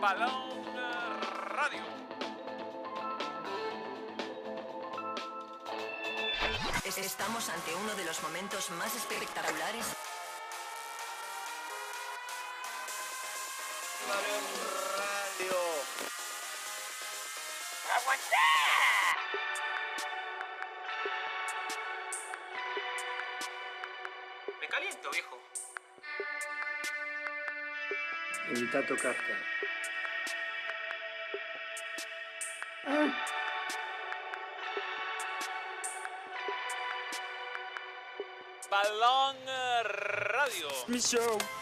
Balón Radio. Estamos ante uno de los momentos más espectaculares. Balón Radio. Me caliento, viejo. Invita a tocarte. Radio.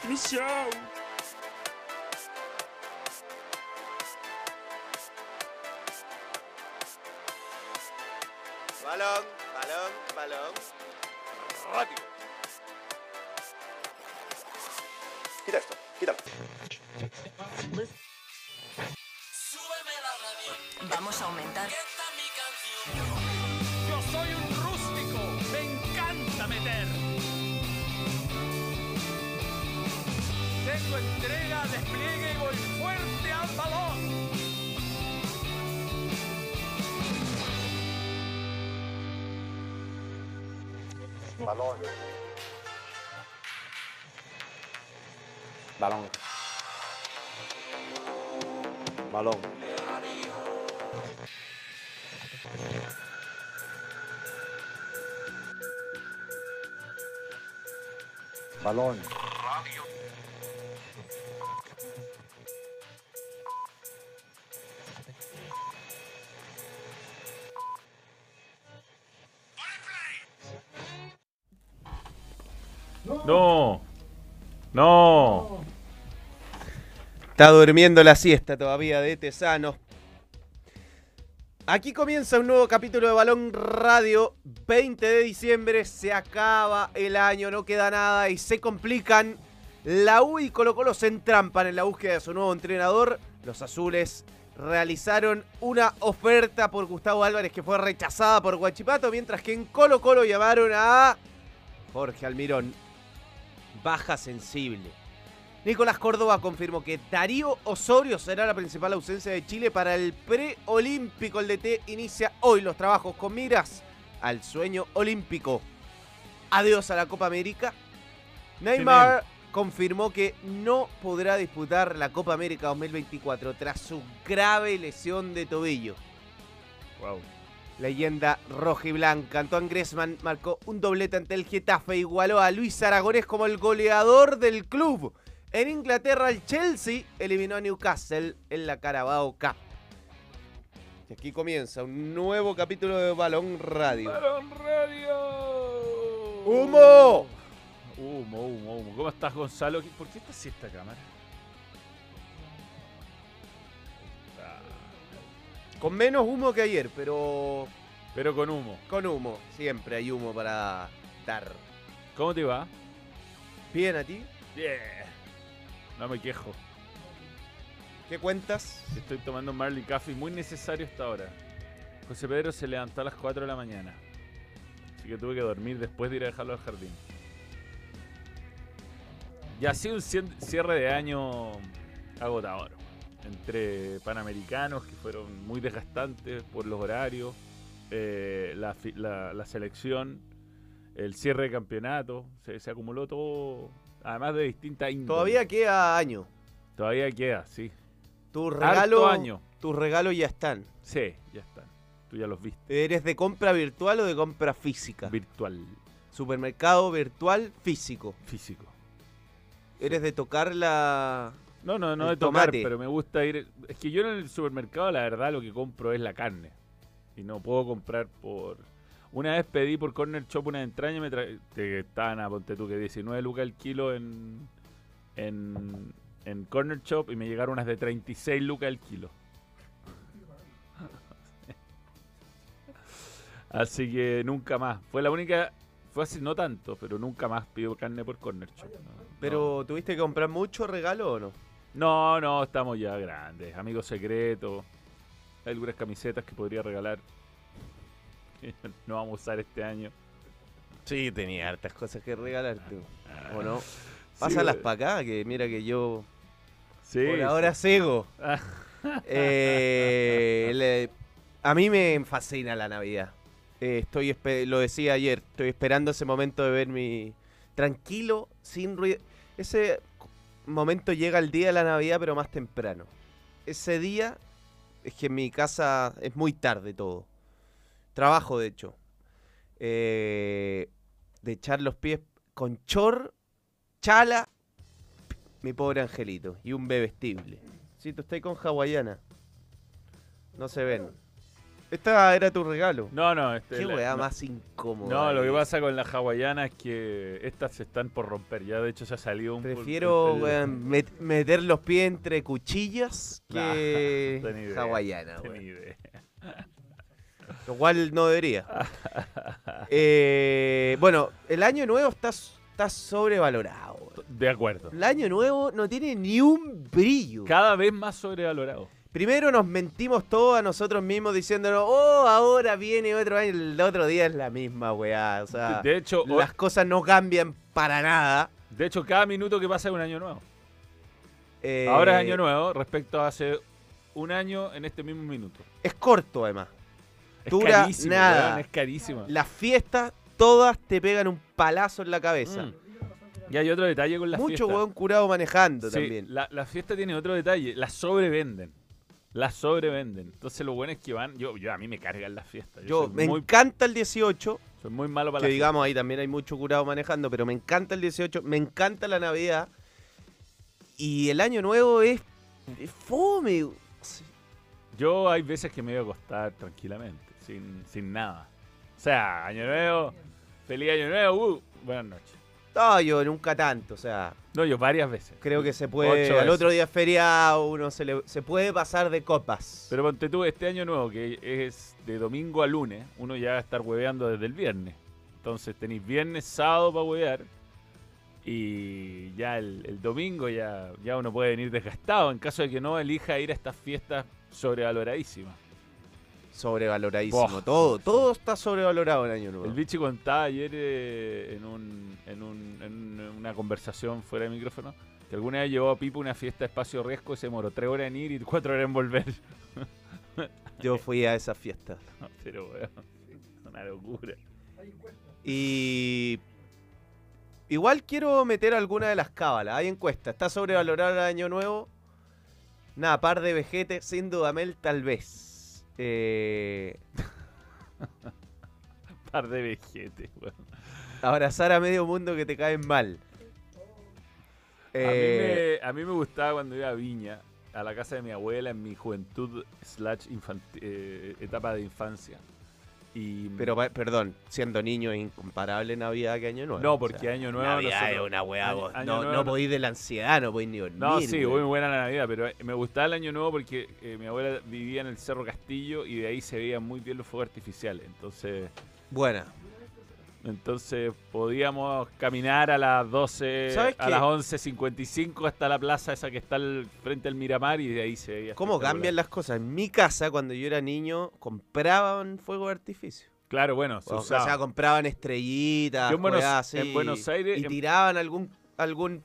Mi Balón. No. No. Está durmiendo la siesta todavía de Tesano. Aquí comienza un nuevo capítulo de Balón Radio. 20 de diciembre, se acaba el año, no queda nada y se complican. La U y Colo Colo se entrampan en la búsqueda de su nuevo entrenador. Los azules realizaron una oferta por Gustavo Álvarez que fue rechazada por Guachipato, mientras que en Colo Colo llamaron a Jorge Almirón. Baja sensible. Nicolás Córdoba confirmó que Darío Osorio será la principal ausencia de Chile para el preolímpico. El DT inicia hoy los trabajos con miras al sueño olímpico. Adiós a la Copa América. Neymar confirmó que no podrá disputar la Copa América 2024 tras su grave lesión de tobillo. Wow. Leyenda roja y blanca. Antoine Griezmann marcó un doblete ante el Getafe e igualó a Luis Aragonés como el goleador del club. En Inglaterra, el Chelsea eliminó a Newcastle en la Carabao Cup. Y aquí comienza un nuevo capítulo de Balón Radio. Balón Radio. ¡Humo! Humo, humo, humo. ¿Cómo estás, Gonzalo? ¿Por qué estás así esta cámara? Con menos humo que ayer, pero Pero con humo. con humo. Siempre hay humo para dar. ¿Cómo te va? Bien a ti. Bien. No me quejo. ¿Qué cuentas? Estoy tomando un Marley Coffee muy necesario hasta ahora. José Pedro se levantó a las 4 de la mañana. Así que tuve que dormir después de ir a dejarlo al jardín. Y ha sido un cierre de año agotador. Entre panamericanos que fueron muy desgastantes por los horarios, eh, la, la- la selección, el cierre de campeonato. Se, se acumuló todo, además de distintas índoles. Todavía queda año. Todavía queda, sí. Regalos, año. tus regalos ya están. Sí, ya están. Tú ya los viste. ¿Eres de compra virtual o de compra física? Virtual, Supermercado virtual físico. físico. ¿Eres de tocar la... No, no, no de tomar, tomate. pero me gusta ir. Es que yo en el supermercado, la verdad, lo que compro es la carne. Y no puedo comprar por. Una vez pedí por Corner Shop una entraña y me tra... que estaban a ponte tú que 19 lucas el kilo en, en, en Corner Shop y me llegaron unas de 36 lucas el kilo. Así que nunca más. Fue la única. Fue así, no tanto, pero nunca más pido carne por Corner Shop. No, Pero ¿tuviste que comprar mucho regalo o no? no, no, estamos ya grandes. Amigos secretos. Hay algunas camisetas que podría regalar. Que no vamos a usar este año. Sí, tenía hartas cosas que regalarte. ¿O no? Sí, Pásalas güey. para acá, que mira que yo Sí, Por sí. ahora Sego. Ah. Eh, le- a mí me fascina la Navidad. Eh, estoy lo decía ayer, estoy esperando ese momento de ver mi tranquilo, sin ruido. Ese momento llega el día de la Navidad, pero más temprano. Ese día es que en mi casa es muy tarde todo. Trabajo, de hecho. Eh, de echar los pies con chor, chala, mi pobre angelito. Y un bebestible. Si tú estás con hawaiana. No se ven. Esta era tu regalo. No, no, este, Qué weá no, más incómoda. No, lo que pasa con la hawaiana es que estas se están por romper. Ya de hecho ya salió un. Prefiero met- meter los pies entre cuchillas que no hawaiana. idea. Lo cual no debería. Eh, bueno, el año nuevo está, está sobrevalorado. De acuerdo. El año nuevo no tiene ni un brillo. Cada vez más sobrevalorado. Primero nos mentimos todos a nosotros mismos diciéndonos, oh, ahora viene otro año, el otro día es la misma weá. O sea, De hecho, las cosas no cambian para nada. de hecho, cada minuto que pasa es un año nuevo. Eh, Ahora es año nuevo respecto a hace un año en este mismo minuto. Es corto además. Es Dura nada. weón, es carísimo. Las fiestas todas te pegan un palazo en la cabeza. Mm. Y hay otro detalle con la Mucho fiesta. weón curado manejando Sí, también. La, la fiesta tiene otro detalle. Las sobrevenden. Las sobrevenden. Entonces lo bueno es que van. Yo, yo a mí me cargan las fiestas. Yo, me muy, encanta el 18, soy muy malo para que las digamos ahí también hay mucho curado manejando, pero me encanta el 18, me encanta la Navidad. Y el año nuevo es, es fome. fiestas. Yo hay veces que me voy a acostar tranquilamente, sin, sin nada. O sea, año nuevo, feliz año nuevo, uh, buenas noches. No, yo nunca tanto, o sea, No, yo varias veces. creo que se puede, Ocho al otro día es feriado, uno se, le- se puede pasar de copas. Pero ponte tú, este año nuevo, que es de domingo a lunes, uno ya va a estar hueveando desde el viernes. Entonces tenéis viernes, sábado para huevear. Y ya el, el domingo ya, ya uno puede venir desgastado en caso de que no elija ir a estas fiestas sobrevaloradísimas. Sobrevaloradísimo, todo, todo está sobrevalorado en año nuevo. El bichi contaba ayer eh, en, un, en, un- en una conversación fuera de micrófono que alguna vez llevó a Pipo una fiesta de espacio riesgo y se demoró tres horas en ir y cuatro horas en volver. Yo fui a esa fiesta. Pero weón, una locura. Y igual quiero meter alguna de las cábalas. Hay encuesta. ¿Está sobrevalorado el año nuevo? Nada, par de vejete, sin dudamel, tal vez. Eh, Par de vejetes, weón. abrazar a medio mundo que te caen mal. A, mí Eh, me, a mí me gustaba cuando iba a Viña, a la casa de mi abuela en mi juventud slash eh, etapa de infancia. Y, pero, perdón, siendo niño es incomparable Navidad que Año Nuevo. No, O porque sea, Año Nuevo Navidad nosotros- es una weá. Año- vos- Año no, Nuevo no podéis de la ansiedad, no podéis ni dormir. No, sí, muy buena la Navidad, pero me gustaba el Año Nuevo porque eh, mi abuela vivía en el Cerro Castillo y de ahí se veían muy bien los fuegos artificiales. Entonces, Buena. Entonces podíamos caminar a las 12, ¿Sabes a las 11.55 hasta la plaza esa que está al frente al Miramar y de ahí se veía. ¿Cómo cambian las cosas? En mi casa, cuando yo era niño, compraban fuego de artificio. Claro, bueno, se O usaba. sea, compraban estrellitas, en Buenos- weas así, en Buenos Aires, y en- tiraban algún algún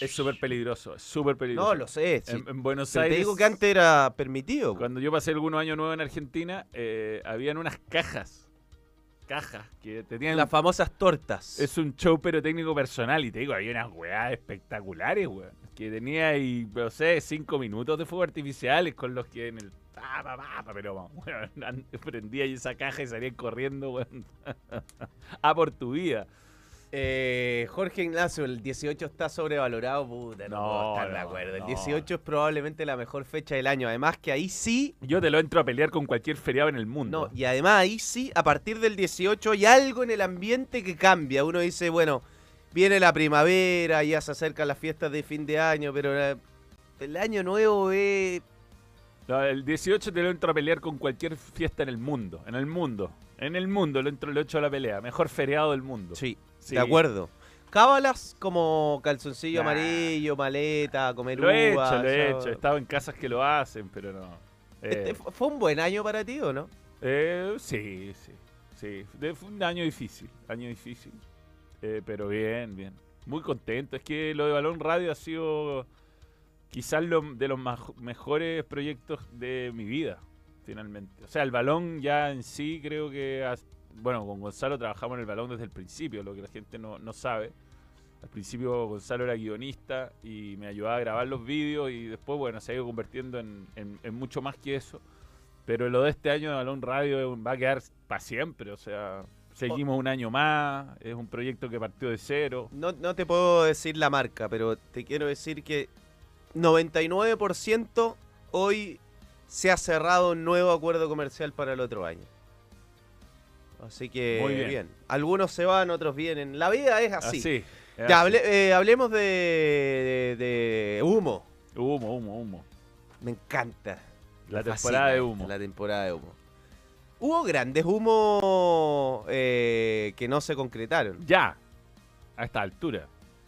Es súper peligroso, es súper peligroso. No, lo sé, sí. En, en Buenos Pero te Aires, digo que antes era permitido. cuando yo pasé algunos años nuevos en Argentina, eh, habían unas cajas. Cajas que tenían. Las famosas tortas. Es un show técnico personal y te digo, había unas weas espectaculares, weón. Que tenía ahí, no sé, cinco minutos de fuego artificiales con los que en el. pa, pa, pa, pa, pero, weón, an- prendía ahí esa caja y salían corriendo, weón. A por tu vida. Eh, Jorge Ignacio, el 18 está sobrevalorado, puta, no, No, puedo estar de no, acuerdo. El no. 18 es probablemente la mejor fecha del año. Además que ahí sí, Yo te lo entro a pelear con cualquier feriado en el mundo. no, y además ahí sí, a partir del 18 hay algo en el ambiente que cambia. Uno dice, bueno, viene la primavera, ya se acercan las fiestas de fin de año, pero el año nuevo es... El 18 te lo entro a pelear con cualquier fiesta en el mundo. En el mundo. En el mundo lo entro, lo echo a la pelea. Mejor feriado del mundo. Sí, Sí. de acuerdo. Cábalas como calzoncillo Nah. amarillo, maleta, comer Lo he hecho, lo he hecho. He estado en casas que lo hacen, pero no. Este Eh, fu- ¿Fue un buen año para ti o no? eh, sí, sí. Sí. Fue un año difícil. Año difícil. Eh, pero bien, bien. Muy contento. Es que lo de Balón Radio ha sido quizás lo- de los mejores proyectos de mi vida, finalmente. O sea, el balón ya en sí creo que... has- bueno, con Gonzalo trabajamos en el balón desde el principio, lo que la gente no, no sabe. Al principio Gonzalo era guionista y me ayudaba a grabar los vídeos y después, bueno, se ha ido convirtiendo en, en- mucho más que eso. Pero lo de este año de Balón Radio va a quedar para siempre, o sea, seguimos un año más, es un proyecto que partió de cero. No, no te puedo decir la marca, pero te quiero decir que 99% hoy se ha cerrado un nuevo acuerdo comercial para el otro año. Así que Muy bien. Algunos se van, otros vienen. La vida es así. Así. es Ya, así. eh, hablemos de, de- de humo. Humo, humo, humo. Me encanta. La temporada fascina de humo. La temporada de humo. Hubo grandes humos eh, que no se concretaron. Ya, a esta altura.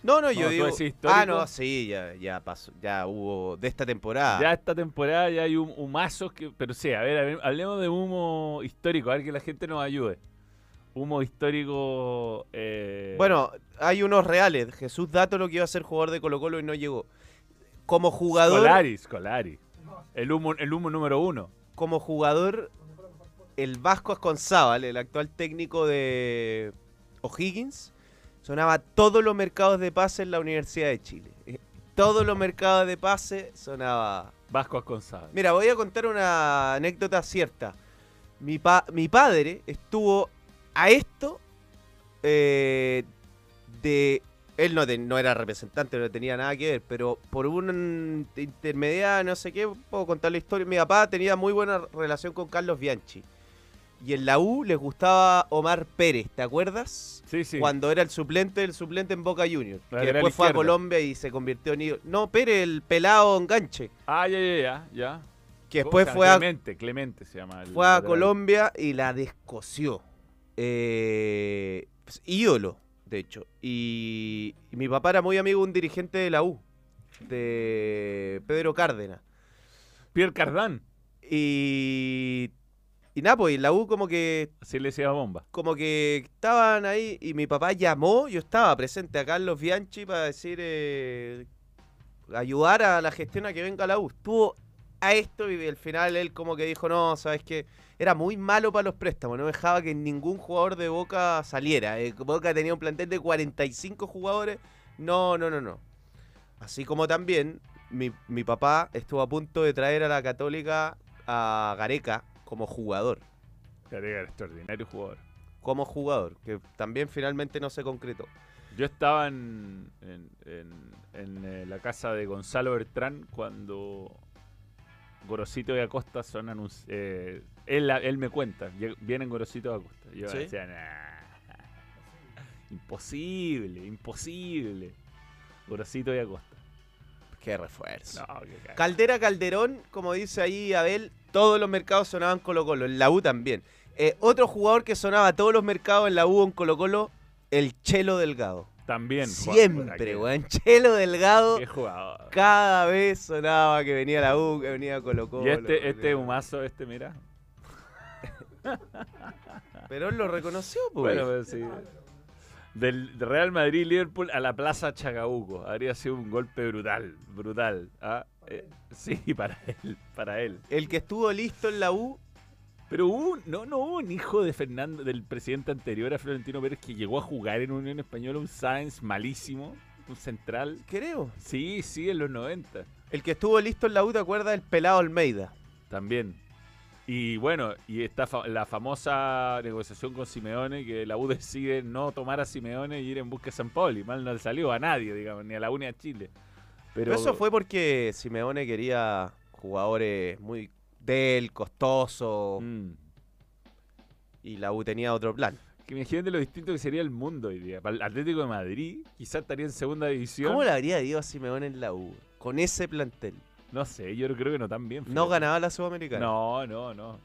No, no, yo ¿tú digo. Ah, no, sí, ya, ya pasó. Ya hubo de esta temporada. Ya esta temporada ya hay hum- humazos que... Pero sí, a ver, a ver, hablemos de humo histórico, a ver que la gente nos ayude. Humo histórico... eh, Bueno, hay unos reales. Jesús Dato lo que iba a ser jugador de Colo Colo y no llegó. Como jugador, Scolari, Scolari. El humo, el humo número uno. como jugador, el Vasco Asconzábal, el actual técnico de O'Higgins, sonaba todos los mercados de pase en la Universidad de Chile. Eh, Todos los mercados de pase sonaba. Vasco Asconzado. Mira, voy a contar una anécdota cierta. Mi, pa- mi padre estuvo a esto eh, de... Él no, te- no era representante, no tenía nada que ver, pero por un intermediario, no sé qué, puedo contar la historia. Mi papá tenía muy buena relación con Carlos Bianchi. Y en la U les gustaba Omar Pérez, ¿te acuerdas? Sí, sí. Cuando era el suplente del suplente en Boca Juniors. Que después fue a. Colombia y se convirtió en ídolo. No, Pérez, el pelado enganche. Ah, ya, ya, ya. ya. Que ¿Cómo después fue a, Clemente, Clemente se llama. el fue a lateral. Colombia y la descoció. Eh, pues, ídolo, de hecho. Y, y mi papá era muy amigo de un dirigente de la U, de Pedro Cárdenas. Pierre Cardán. Y, y nada, pues y la U como que, Así le decía bomba. como que estaban ahí y mi papá llamó, yo estaba presente a Carlos Bianchi para decir, eh, ayudar a la gestión a que venga la U. Estuvo a esto y al final él como que dijo, no, sabes que era muy malo para los préstamos, no dejaba que ningún jugador de Boca saliera. Eh, Boca tenía un plantel de 45 jugadores, no, no, no, no. Así como también mi, mi papá estuvo a punto de traer a la Católica a Gareca como jugador. Gareca era extraordinario jugador. Como jugador, que también finalmente no se concretó. Yo estaba en, en- en- en, eh, la casa de Gonzalo Bertrán cuando Gorosito y Acosta son anunci- eh, él, él me cuenta, vienen Gorosito y Acosta. Y yo ¿Sí? decía, "Nah, imposible, imposible. Gorosito y Acosta. Qué refuerzo. No, qué caga. Caldera Calderón, como dice ahí Abel, todos los mercados sonaban Colo Colo, en la U también. Eh, otro jugador que sonaba a todos los mercados en la U en Colo Colo, el Chelo Delgado. También. Siempre, weón. Chelo Delgado, Qué jugador. cada vez sonaba que venía la U, que venía Colo Colo. Y este, este humazo, este, mira. Pero él lo reconoció, pues. Bueno, pero sí. Del Real Madrid-Liverpool a la Plaza Chacabuco. Habría sido un golpe brutal, brutal. ¿ah? Eh, sí, para él, para él. El que estuvo listo en la U, Pero hubo, no, no hubo un hijo de Fernando, del presidente anterior a Florentino Pérez que llegó a jugar en Unión Española, un Sáenz malísimo, un central. creo. Sí, sí, en los 90. El que estuvo listo en la U, ¿te acuerdas? El pelado Almeida. También. Y bueno, y está fa- la famosa negociación con Simeone, que la U decide no tomar a Simeone y ir en busca de San Pauli. Mal no le salió a nadie, digamos, ni a la U ni a Chile. Pero, eso fue porque Simeone quería jugadores muy del, costosos, Mm. y la U tenía otro plan. Que imagínate lo distinto que sería el mundo hoy día. Para el Atlético de Madrid, quizás estaría en segunda división. ¿Cómo le habría ido a Simeone en la U? Con ese plantel. No sé, yo creo que no tan bien. No fíjate. ganaba la Sudamericana. No, no, no.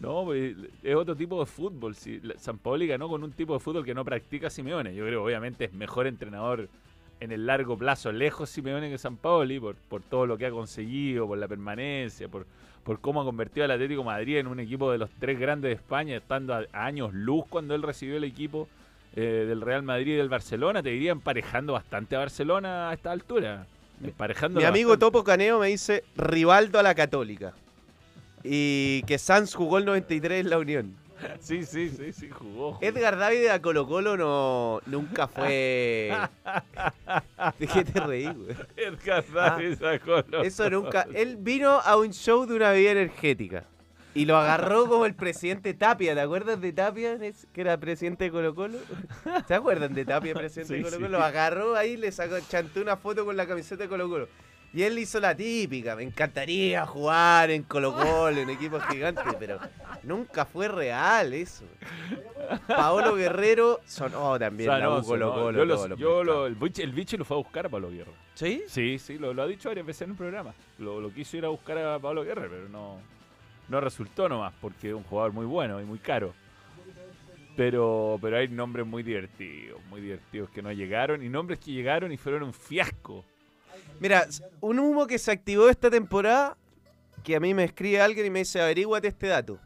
No, pues, es otro tipo de fútbol. Si, San Paoli ganó con un tipo de fútbol que no practica Simeone. Yo creo, obviamente, es mejor entrenador en el largo plazo, lejos Simeone que San Paoli, por, por todo lo que ha conseguido, por la permanencia, por, por cómo ha convertido al Atlético de Madrid en un equipo de los tres grandes de España, estando a, a años luz cuando él recibió el equipo eh, del Real Madrid y del Barcelona. Te diría emparejando bastante a Barcelona a esta altura. Emparejando Mi amigo Topo Caneo me dice Rivaldo a la Católica. Y que Sanz jugó el 93 en la Unión. Sí, sí, sí, sí, jugó. Edgar David a Colo Colo no, nunca fue... ¿De qué te reí, güey? Edgar David sacó los- Eso nunca... Él vino a un show de una bebida energética. Y lo agarró como el presidente Tapia. ¿Te acuerdas de Tapia? Que era presidente de Colo Colo. ¿Se acuerdan de Tapia, presidente Sí, de Colo sí. Colo? Lo agarró ahí, le sacó, chantó una foto con la camiseta de Colo Colo. Y él hizo la típica. Me encantaría jugar en Colo Colo, en equipos gigantes. Pero nunca fue real eso. Paolo Guerrero sonó también U Sanoso, Colo ¿no? Colo. Yo, lo- todos los yo lo- mercados. el, bicho, el bicho lo fue a buscar a Pablo Guerra. ¿Sí? Sí, sí, lo, lo ha dicho varias veces en el programa. Lo, lo quiso ir a buscar a Pablo Guerra, pero no, no resultó nomás, porque es un jugador muy bueno y muy caro. Pero, pero hay nombres muy divertidos, muy divertidos que no llegaron, y nombres que llegaron y fueron un fiasco. Mira, un humo que se activó esta temporada, que a mí me escribe alguien y me dice, averíguate este dato.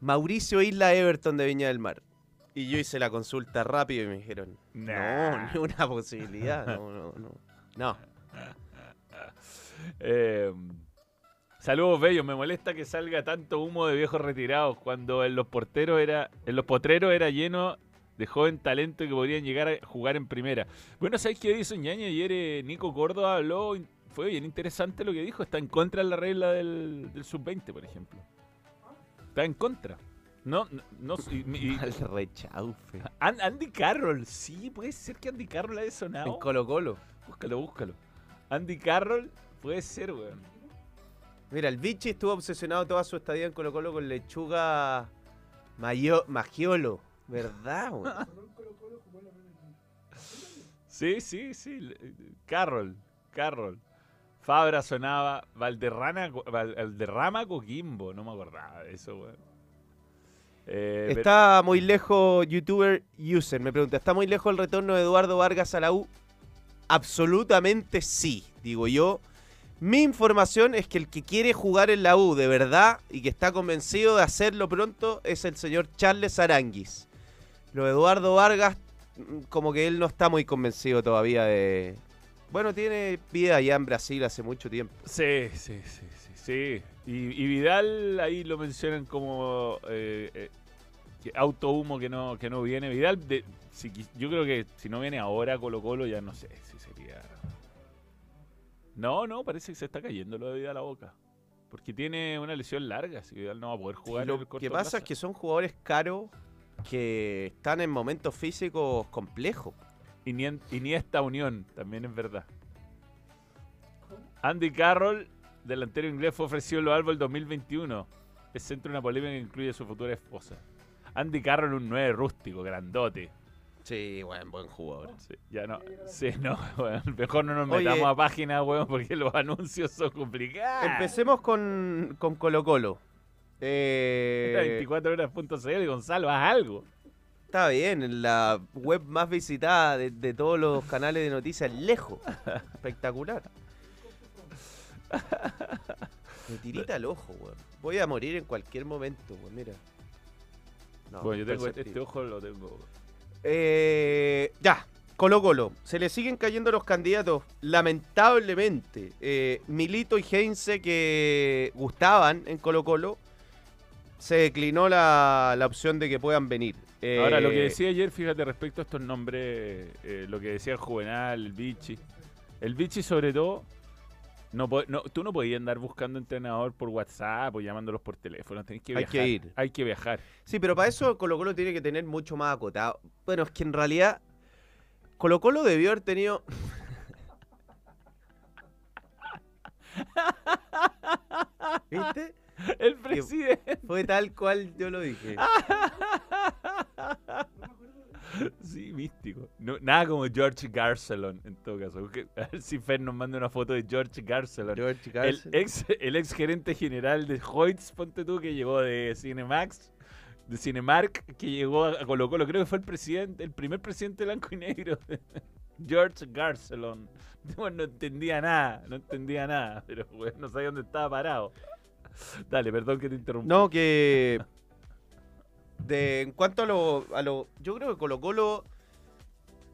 Mauricio Isla Everton de Viña del Mar. Y yo hice la consulta rápido y me dijeron, Nah. no, ni una posibilidad, no, no, no. No, Eh, saludos bellos, me molesta que salga tanto humo de viejos retirados cuando en los porteros era, en los potreros era lleno de joven talento que podrían llegar a jugar en primera. Bueno, ¿sabéis qué hizo Ñaña ayer? eh, Nico Córdoba habló, fue bien interesante lo que dijo, está en contra de la regla del, del sub-20, por ejemplo. Está en contra. No, no, no y- y- al rechaufe. An- Andy Carroll, sí, puede ser que Andy Carroll haya sonado. En Colo Colo. Búscalo, búscalo. Andy Carroll, puede ser, weón. Mira, el Vichy estuvo obsesionado toda su estadía en Colo Colo con lechuga mayo, magiolo. ¿Verdad, güey? Sí, sí, sí. Carroll, Carroll. Fabra sonaba Valderrama, Val- Valderrama Coquimbo. No me acordaba de eso, weón. Eh, pero- Está muy lejos, youtuber user, me pregunta, ¿está muy lejos el retorno de Eduardo Vargas a la U? Absolutamente sí, digo yo. Mi información es que el que quiere jugar en la U de verdad y que está convencido de hacerlo pronto es el señor Charles Aranguis. Lo de Eduardo Vargas, mm, como que él no está muy convencido todavía de... Bueno, tiene vida allá en Brasil hace mucho tiempo. Sí, sí, sí, sí. sí. Y, y Vidal ahí lo mencionan como eh, eh, que auto humo que no, que no viene. Vidal, de- si yo creo que si no viene ahora Colo Colo, ya no sé si sería. No, no, parece que se está cayendo lo de Vidal a la boca. Porque tiene una lesión larga, si Vidal no va a poder jugar. en Lo el corto que pasa plazo. es que son jugadores caros que están en momentos físicos complejos. Y ni, en- y ni esta unión, también es verdad. Andy Carroll, delantero inglés, fue ofrecido en los Albos el 2021. Es centro de una polémica que incluye a su futura esposa. Andy Carroll, un 9 rústico, grandote. Sí, buen, buen jugador. Sí, ya no. Sí, no. Mejor no nos Oye. metamos a páginas, weón, porque los anuncios son complicados. Empecemos con, con Colo Colo. Eh, 24horas.cl, Gonzalo, haz algo. está bien, en la web más visitada de, de todos los canales de noticias, lejos. Espectacular. Me tirita el ojo, weón. Voy a morir en cualquier momento, weón, mira. No, bueno, yo tengo este ojo, lo tengo. Eh, ya, Colo Colo. Se le siguen cayendo los candidatos, lamentablemente. Eh, Milito y Heinze, que gustaban en Colo Colo, se declinó la, la opción de que puedan venir. Eh, Ahora, lo que decía ayer, fíjate, respecto a estos nombres, eh, lo que decía el Juvenal, el Vichy. El Vichy, sobre todo, no, no- tú no podías andar buscando entrenador por WhatsApp o llamándolos por teléfono. Tenés que Hay viajar. que ir. Hay que viajar. Sí, pero para eso Colo Colo tiene que tener mucho más acotado. Bueno, es que en realidad Colo Colo debió haber tenido... ¿Viste? El presidente. Fue tal cual yo lo dije. Sí, místico. No, nada como George Garcelon, en todo caso. A ver si Fer nos manda una foto de George Garcelon. George El García. ex, el ex gerente general de Hoyts, ponte tú, que llegó de Cinemax, de Cinemark, que llegó a Colo Colo. Creo que fue el presidente, el primer presidente blanco y negro. George Garcelon. Bueno, no entendía nada, no entendía nada, pero bueno, no sabía dónde estaba parado. Dale, perdón que te interrumpí. No, que. De, en cuanto a lo, a lo. Yo creo que Colo Colo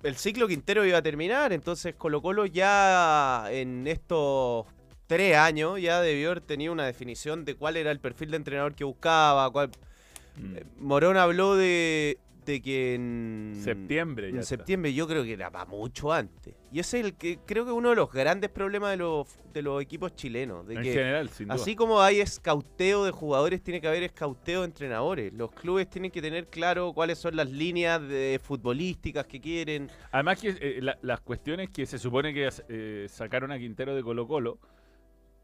el ciclo Quintero iba a terminar, entonces Colo Colo ya en estos tres años ya debió haber tenido una definición de cuál era el perfil de entrenador que buscaba. Cuál... Mm. Eh, Morón habló de, de que en Septiembre ya En está. septiembre yo creo que era para mucho antes. Y ese es el que creo que uno de los grandes problemas de los, de los equipos chilenos. De En que general, sin duda. Así como hay escauteo de jugadores, tiene que haber escauteo de entrenadores. Los clubes tienen que tener claro cuáles son las líneas de futbolísticas que quieren. Además que eh, la- las cuestiones que se supone que eh, sacaron a Quintero de Colo Colo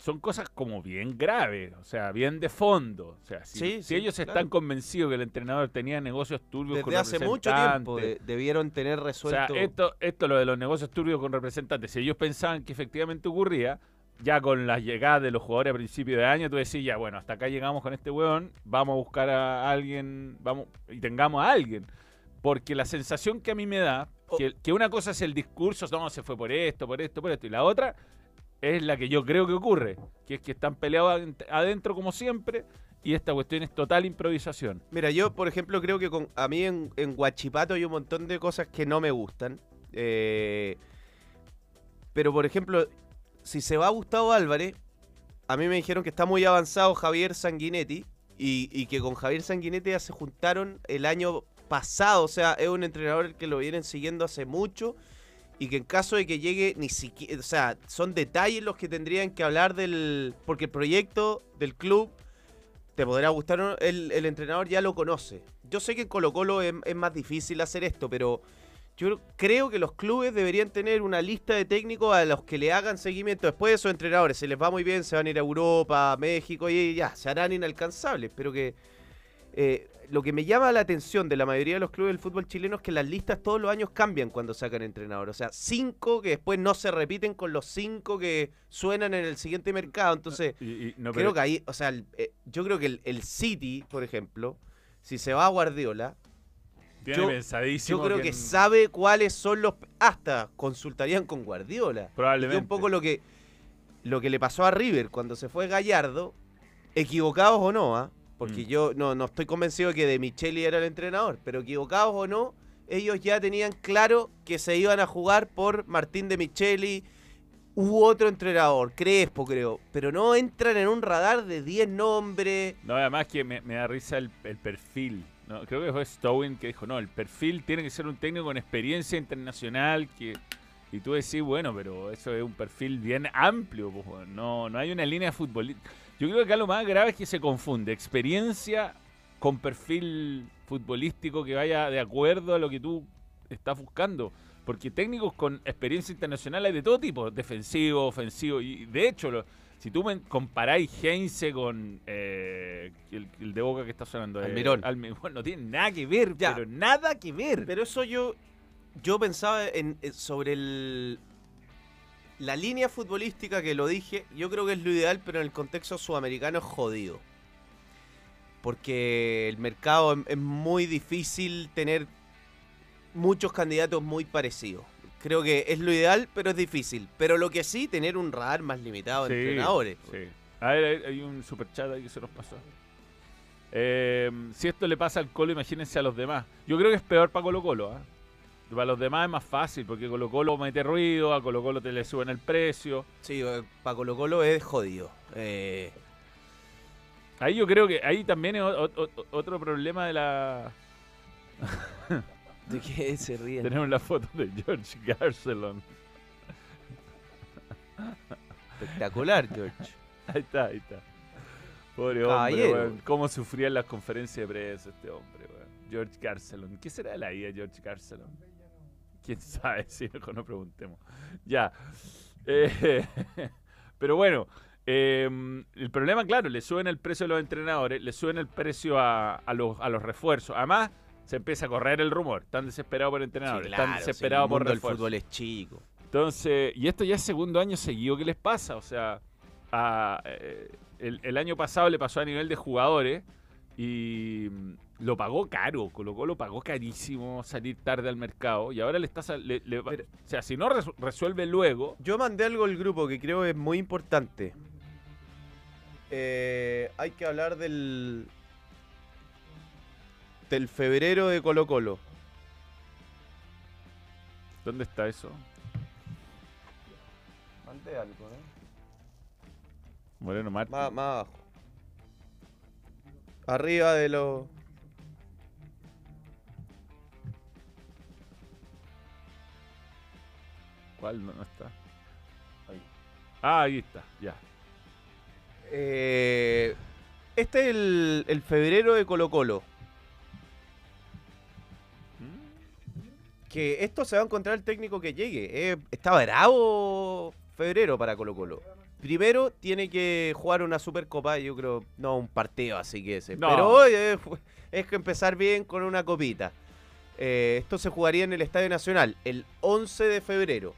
son cosas como bien graves, o sea, bien de fondo. O sea, si, Sí, si sí, ellos claro. están convencidos que el entrenador tenía negocios turbios con Desde hace mucho tiempo representantes, de- debieron tener O sea, resuelto. esto, esto lo de los negocios turbios con representantes, si ellos pensaban que efectivamente ocurría, ya con la llegada de los jugadores a principio de año, tú decís, ya bueno, hasta acá llegamos con este hueón, vamos a buscar a alguien, vamos y tengamos a alguien. Porque la sensación que a mí me da, Oh. que, que una cosa es el discurso, no, se fue por esto, por esto, por esto, y la otra es la que yo creo que ocurre, que es que están peleados adent- adentro como siempre, y esta cuestión es total improvisación. Mira, yo, por ejemplo, creo que con, a mí en, en Guachipato hay un montón de cosas que no me gustan. Eh, pero, por ejemplo, si se va Gustavo Álvarez, a mí me dijeron que está muy avanzado Javier Sanguinetti y, y que con Javier Sanguinetti ya se juntaron el año pasado. O sea, es un entrenador que lo vienen siguiendo hace mucho y que en caso de que llegue ni siquiera, o sea, son detalles los que tendrían que hablar del, porque el proyecto del club te podrá gustar el, el entrenador ya lo conoce. Yo sé que en Colo Colo es, es más difícil hacer esto, pero yo creo que los clubes deberían tener una lista de técnicos a los que le hagan seguimiento después de esos entrenadores. Se les va muy bien, se van a ir a Europa, a México y ya, se harán inalcanzables, pero que eh, lo que me llama la atención de la mayoría de los clubes del fútbol chileno es que las listas todos los años cambian cuando sacan entrenador. O sea, cinco que después no se repiten con los cinco que suenan en el siguiente mercado. Entonces, Y- y no, creo pero- que ahí, o sea, el- eh, yo creo que el, el City, por ejemplo, si se va a Guardiola, tiene yo- pensadísimo yo creo que en- sabe cuáles son los. Hasta consultarían con Guardiola. Y Probablemente. un poco lo que, lo que le pasó a River cuando se fue Gallardo, equivocados o no, ¿ah? Porque Mm. yo no, no estoy convencido de que De Micheli era el entrenador, pero equivocados o no, ellos ya tenían claro que se iban a jugar por Martín De Micheli u otro entrenador, Crespo creo, pero no entran en un radar de 10 nombres. No, además que me, me da risa el, el perfil. ¿no? Creo que fue Stowin que dijo, no, el perfil tiene que ser un técnico con experiencia internacional que... Y tú decís, bueno, pero eso es un perfil bien amplio, pues, no, no hay una línea futbolística. Yo creo que acá lo más grave es que se confunde experiencia con perfil futbolístico que vaya de acuerdo a lo que tú estás buscando. Porque técnicos con experiencia internacional hay de todo tipo, defensivo, ofensivo. Y de hecho, lo- si tú comparáis Heinze con eh, el, el de Boca que está sonando, eh, Almirón. Almi- bueno, no tiene nada que ver, Ya. pero nada que ver. Pero eso yo, yo pensaba en, en- sobre el, la línea futbolística que lo dije. Yo creo que es lo ideal, pero en el contexto sudamericano es jodido. Porque el mercado es, muy difícil tener muchos candidatos muy parecidos. Creo que es lo ideal, pero es difícil. Pero lo que sí, tener un radar más limitado de Sí, entrenadores. sí. A ver, hay, hay un superchat ahí que se nos pasó. Eh, si esto le pasa al Colo, imagínense a los demás. Yo creo que es peor para Colo Colo. ¿ah? Para los demás es más fácil, porque Colo Colo mete ruido, a Colo Colo te le suben el precio. Sí, para Colo Colo es jodido. Eh, Ahí yo creo que ahí también es otro problema de la... ¿De qué se ríen? Tenemos la foto de George Garcelon. Espectacular, George. Ahí está, ahí está. Pobre hombre, weón. Cómo sufría en las conferencias de prensa este hombre, weón. George Garcelon. ¿Qué será de la vida de George Garcelon? ¿Quién sabe? Si mejor no preguntemos. Ya. Eh, pero bueno, eh, el problema, claro, le suben el precio a los entrenadores, le suben el precio a, a los, a los refuerzos. Además, se empieza a correr el rumor. Están desesperados por entrenadores, Sí, están claro, sí, desesperados el por refuerzos. fútbol es chico. Entonces, y esto ya es segundo año seguido que les pasa. O sea, a, eh, el, el año pasado le pasó a nivel de jugadores y lo pagó caro. Colo Colo pagó carísimo salir tarde al mercado y ahora le está. sal- le- le- Pero- o sea, si no resu- resuelve luego. Yo mandé algo al grupo que creo es muy importante. Eh, hay que hablar del. del febrero de Colo Colo. ¿Dónde está eso? Mandé algo, ¿eh? Moreno Martín. Más, más abajo. Arriba de los. ¿Cuál no, no está? Ahí. Ah, ahí está, ya. Eh, este es el, el febrero de Colo Colo. Que esto se va a encontrar el técnico que llegue. Eh, está bravo febrero para Colo Colo. Primero tiene que jugar una Supercopa, yo creo, no un partido así que ese. No. Pero hoy eh, es que empezar bien con una copita. Eh, esto se jugaría en el Estadio Nacional el 11 de febrero.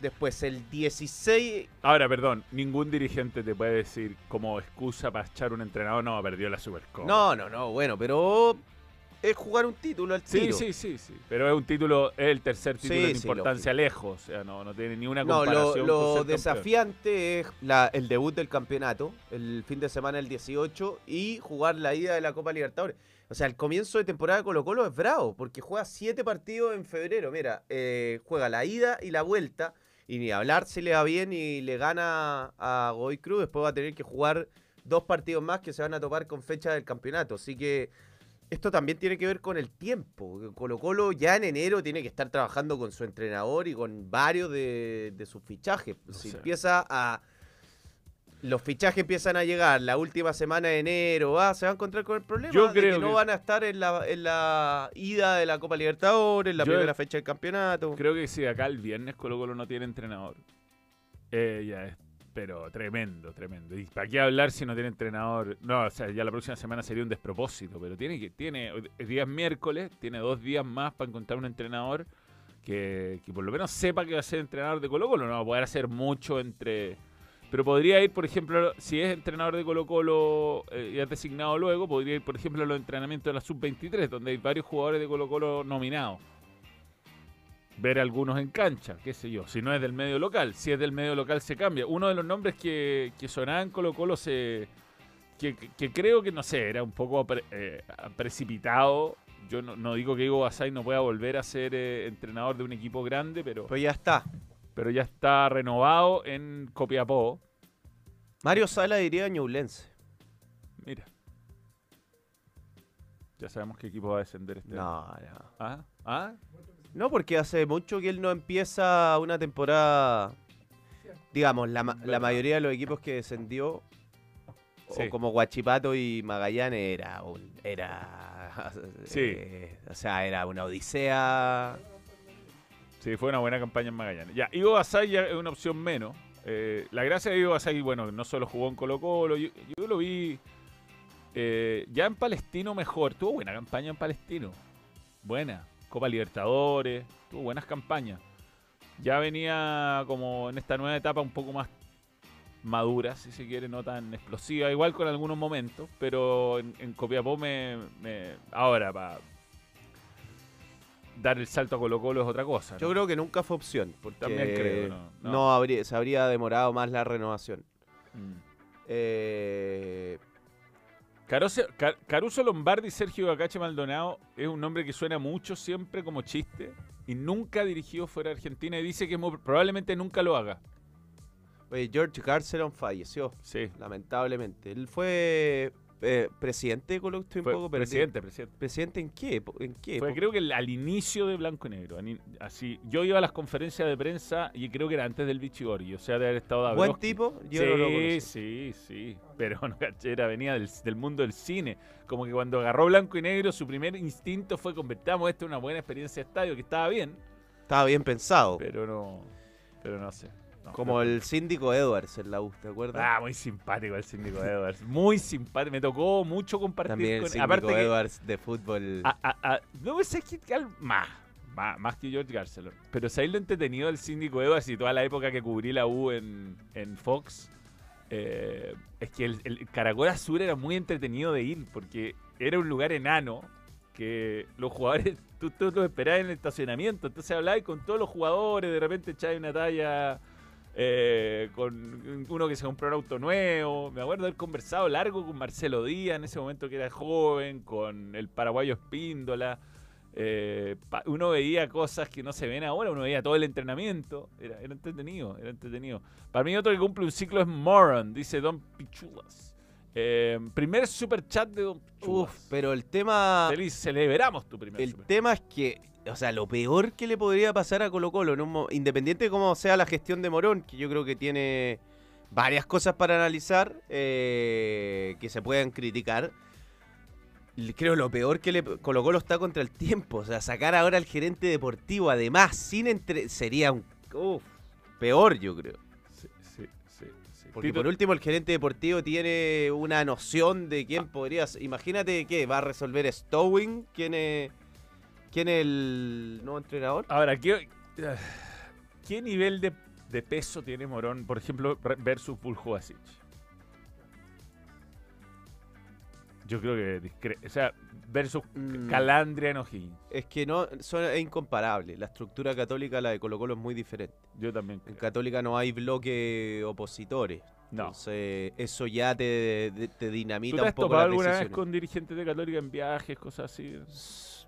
Después el 16 Ahora, perdón, ningún dirigente te puede decir como excusa para echar un entrenador, no, perdió la Supercopa. No, no, no, bueno, pero es jugar un título al Sí, tiro. sí, sí, sí. Pero es un título, es el tercer título Sí, en sí, importancia lejos. O sea, no, no tiene ni una No, lo, comparación. lo con ser campeón. desafiante es la- el debut del campeonato, el fin de semana el 18, y jugar la ida de la Copa Libertadores. O sea, el comienzo de temporada de Colo Colo es bravo, porque juega siete partidos en febrero. Mira, eh, juega la ida y la vuelta, y ni hablar si le va bien y le gana a Godoy Cruz, después va a tener que jugar dos partidos más que se van a topar con fecha del campeonato. Así que esto también tiene que ver con el tiempo. Colo Colo ya en enero tiene que estar trabajando con su entrenador y con varios de, de sus fichajes. si sé. empieza a... Los fichajes empiezan a llegar la última semana de enero, ah, se va a encontrar con el problema Yo de creo que no que- van a estar en la, en la ida de la Copa Libertadores, en la Yo- primera fecha del campeonato. Creo que si acá el viernes Colo Colo no tiene entrenador. Eh, ya es, pero tremendo, tremendo. ¿Y para qué hablar si no tiene entrenador? No, o sea, ya la próxima semana sería un despropósito, pero tiene que, tiene, el día es miércoles, tiene dos días más para encontrar un entrenador que, que por lo menos sepa que va a ser entrenador de Colo Colo. No va a poder hacer mucho entre... Pero podría ir, por ejemplo, si es entrenador de Colo Colo eh, y es designado luego, podría ir, por ejemplo, a los entrenamientos de la Sub-23, donde hay varios jugadores de Colo Colo nominados ver algunos en cancha, qué sé yo, si no es del medio local, si es del medio local se cambia. Uno de los nombres que, que sonaban en Colo Colo se... Que, que- creo que, no sé, era un poco pre- eh, precipitado. Yo no, no digo que Igo Basay no pueda volver a ser eh, entrenador de un equipo grande, pero, Pues ya está. Pero ya está renovado en Copiapó. Mario Sala diría Ñublense. Mira. Ya sabemos qué equipo va a descender este año. No, no. ¿Ah? ¿Ah? No, porque hace mucho que él no empieza una temporada. Digamos, la, ma- la mayoría de los equipos que descendió, Sí. o como Guachipato y Magallanes, era un. Era. Sí. eh, o sea, era una odisea. Sí, fue una buena campaña en Magallanes. Ya, Igo Basay ya es una opción menos. Eh, la gracia de Igo Basay, bueno, no solo jugó en Colo Colo, yo, yo lo vi eh, ya en Palestino mejor. Tuvo buena campaña en Palestino. Buena. Copa Libertadores, tuvo buenas campañas. Ya venía como en esta nueva etapa un poco más madura, si se quiere, no tan explosiva, igual con algunos momentos, pero en, en Copiapó me, me- ahora para dar el salto a Colo Colo es otra cosa. Yo creo que nunca fue opción. Porque También creo, no, no. no. habría, se habría demorado más la renovación. Mm. Eh, Caruso, Ca- Caruso Lombardi y Sergio Bacache Maldonado es un nombre que suena mucho siempre como chiste y nunca dirigió fuera de Argentina y dice que muy- probablemente nunca lo haga. oye, George Garcelon falleció, Sí, lamentablemente. Él fue eh, presidente de Colo estoy un poco perdido. presidente, presidente. ¿Presidente en qué? ¿En qué? Fue creo que el- al inicio de Blanco y Negro. Así, yo iba a las conferencias de prensa y creo que era antes del Bichigori, o sea, de haber estado ¿Buen Dabrowski. tipo? Yo sí, no lo conocí. sí, sí. Pero no caché, era, venía del, del mundo del cine. Como que cuando agarró Blanco y Negro, su primer instinto fue convertamos esto en una buena experiencia de estadio, que estaba bien, Estaba bien pensado. pero no. Pero no sé. No, Como no. el síndico Edwards en la U, ¿te acuerdas? Ah, muy simpático el síndico Edwards. Muy simpático. Me tocó mucho compartir También el con síndico Aparte que, Edwards de fútbol. a- a- a- no sé qué más, más. Más que George Garcelon. Pero ¿sabéis lo entretenido del síndico Edwards y toda la época que cubrí la U en, en Fox? Eh, es que el, el Caracol Azul era muy entretenido de ir porque era un lugar enano que los jugadores, tú, tú los esperabas en el estacionamiento. Entonces hablabas con todos los jugadores, de repente echabas una talla eh, con uno que se compró un auto nuevo. Me acuerdo haber conversado largo con Marcelo Díaz en ese momento que era joven, con el paraguayo Espíndola. Eh, uno veía cosas que no se ven ahora, uno veía todo el entrenamiento. Era, era entretenido, era entretenido. Para mí otro que cumple un ciclo es Moron, dice Don Pichulas. Eh, primer super chat de Don Pichulas. Uf, pero el tema. Feliz, celebramos tu primer El super tema es que, o sea, lo peor que le podría pasar a Colo Colo, en un mo- independiente de cómo sea la gestión de Morón, que yo creo que tiene varias cosas para analizar eh, que se puedan criticar. Creo lo peor que le Colo Colo está contra el tiempo. O sea, sacar ahora al gerente deportivo, además, sin entre. sería un. uf, peor, yo creo. Sí, sí, sí, sí. Porque Tito- por último el gerente deportivo tiene una noción de quién podría ser. Imagínate que va a resolver Stowing, quién es, quién es el nuevo entrenador. Ahora, ¿qué, qué nivel de, de peso tiene Morón, por ejemplo, versus Buljovasic? Yo creo que discre- o sea, versus Mm. Calandria en O'Higgins. Es que no, son, es incomparable. La estructura católica, la de Colo Colo, es muy diferente. Yo también En. Católica no hay bloque opositores. No. Entonces, eso ya te, te- te ¿Tú dinamita te un has poco topado las alguna vez con dirigentes de Católica en viajes, cosas así?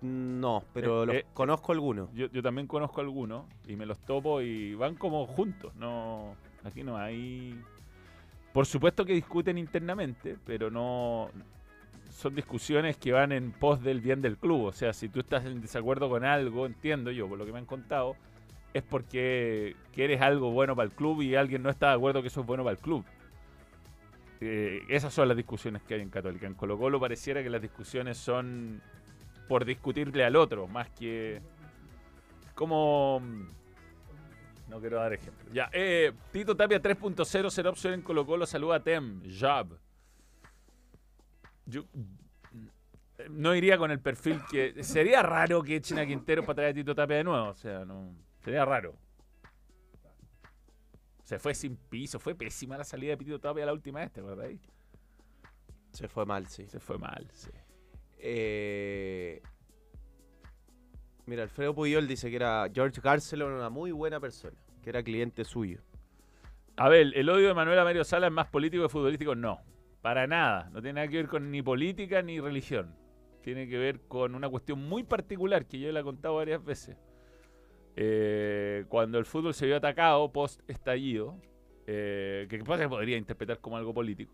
No, pero Eh, los eh, conozco algunos. Yo, yo también conozco algunos y me los topo y van como juntos. No, aquí no hay. Por supuesto que discuten internamente, pero no son discusiones que van en pos del bien del club. O sea, si tú estás en desacuerdo con algo, entiendo yo, por lo que me han contado, es porque quieres algo bueno para el club y alguien no está de acuerdo que eso es bueno para el club. Eh, esas son las discusiones que hay en Católica. En Colo Colo pareciera que las discusiones son por discutirle al otro, más que como... No quiero dar ejemplo. Ya, eh, Tito Tapia 3.0 será opción en Colo Colo. Saluda a Tem, Job. Yo eh, no iría con el perfil que... Sería raro que echen a Quintero para traer a Tito Tapia de nuevo. O sea, no... Sería raro. Se fue sin piso. Fue pésima la salida de Tito Tapia la última vez, ¿te acordáis? Se fue mal, sí. Se fue mal, sí. Eh, mira, Alfredo Puyol dice que era George Garcelon una muy buena persona, que era cliente suyo. A ver, ¿el odio de Manuel Mario Sala es más político que futbolístico? No, para nada. No tiene nada que ver con ni política ni religión. Tiene que ver con una cuestión muy particular que yo le he contado varias veces. Eh, cuando el fútbol se vio atacado post estallido, eh, que pasa que podría interpretar como algo político,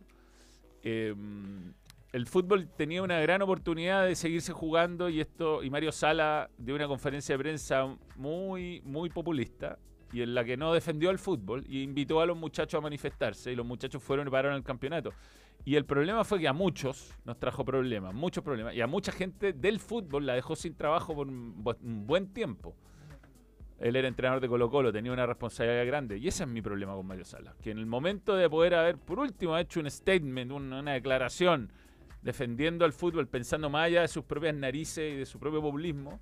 el fútbol tenía una gran oportunidad de seguirse jugando y esto y Mario Sala dio una conferencia de prensa muy muy populista y en la que no defendió al fútbol y invitó a los muchachos a manifestarse y los muchachos fueron y pararon el campeonato. Y el problema fue que a muchos nos trajo problemas, muchos problemas, y a mucha gente del fútbol la dejó sin trabajo por un, bu- un buen tiempo. Él era entrenador de Colo Colo, tenía una responsabilidad grande. Y ese es mi problema con Mario Sala. Que en el momento de poder haber, por último, hecho un statement, un- una declaración defendiendo al fútbol, pensando más allá de sus propias narices y de su propio populismo,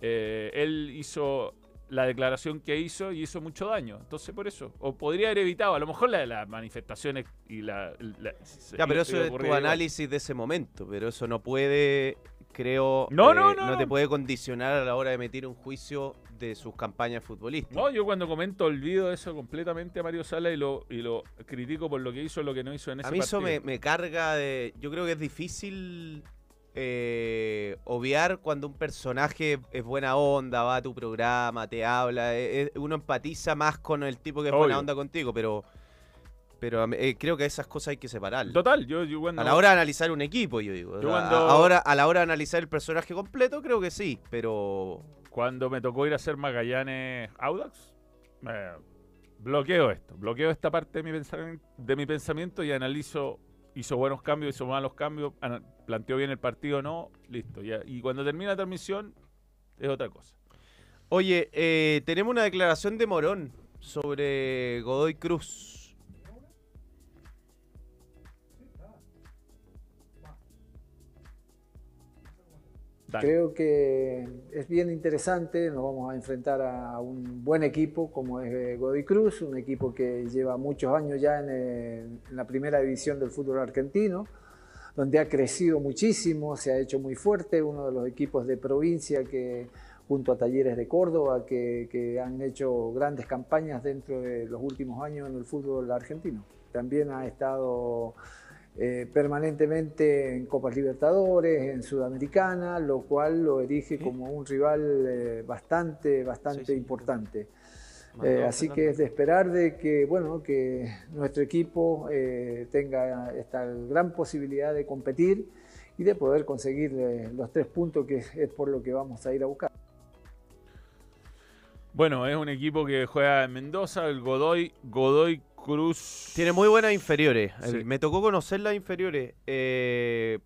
eh, él hizo la declaración que hizo y hizo mucho daño. Entonces, por eso. O podría haber evitado, a lo mejor, la- las manifestaciones y la... la- Ya, pero eso es tu igual. análisis de ese momento, pero eso no puede, creo, eh, No, no, no, te no. puede condicionar a la hora de emitir un juicio de sus campañas futbolísticas. No, yo cuando comento olvido eso completamente a Mario Sala y lo, y lo critico por lo que hizo o lo que no hizo en ese a mí eso me, me carga de... Yo creo que es difícil eh, obviar cuando un personaje es buena onda, va a tu programa, te habla, eh, eh, uno empatiza más con el tipo que es buena onda contigo, pero, pero eh, creo que esas cosas hay que separarlas. Total, yo, yo cuando... A la hora de analizar un equipo, yo digo. Yo cuando- ahora, a la hora de analizar el personaje completo, creo que sí, pero Cuando me tocó ir a hacer Magallanes Audax, eh, bloqueo esto, bloqueo esta parte de mi, pensamiento, de mi pensamiento y analizo, hizo buenos cambios, hizo malos cambios, planteó bien el partido o no, listo. ya. Y cuando termina la transmisión, es otra cosa. Oye, eh, tenemos una declaración de Morón sobre Godoy Cruz. Dale. Creo que es bien interesante, nos vamos a enfrentar a un buen equipo como es eh, Godoy Cruz, un equipo que lleva muchos años ya en, eh, en la primera división del fútbol argentino, donde ha crecido muchísimo, se ha hecho muy fuerte, uno de los equipos de provincia que junto a Talleres de Córdoba, que, que han hecho grandes campañas dentro de los últimos años en el fútbol argentino. También ha estado eh, permanentemente en Copas Libertadores, en Sudamericana, lo cual lo erige como un rival eh, bastante, bastante Sí, sí. importante. Eh, así que es de esperar de que, bueno, que nuestro equipo eh, tenga esta gran posibilidad de competir y de poder conseguir eh, los tres puntos que es por lo que vamos a ir a buscar. Bueno, es un equipo que juega en Mendoza, el Godoy, Godoy Cruz. Tiene muy buenas inferiores. Sí. Me tocó conocer las inferiores. Eh,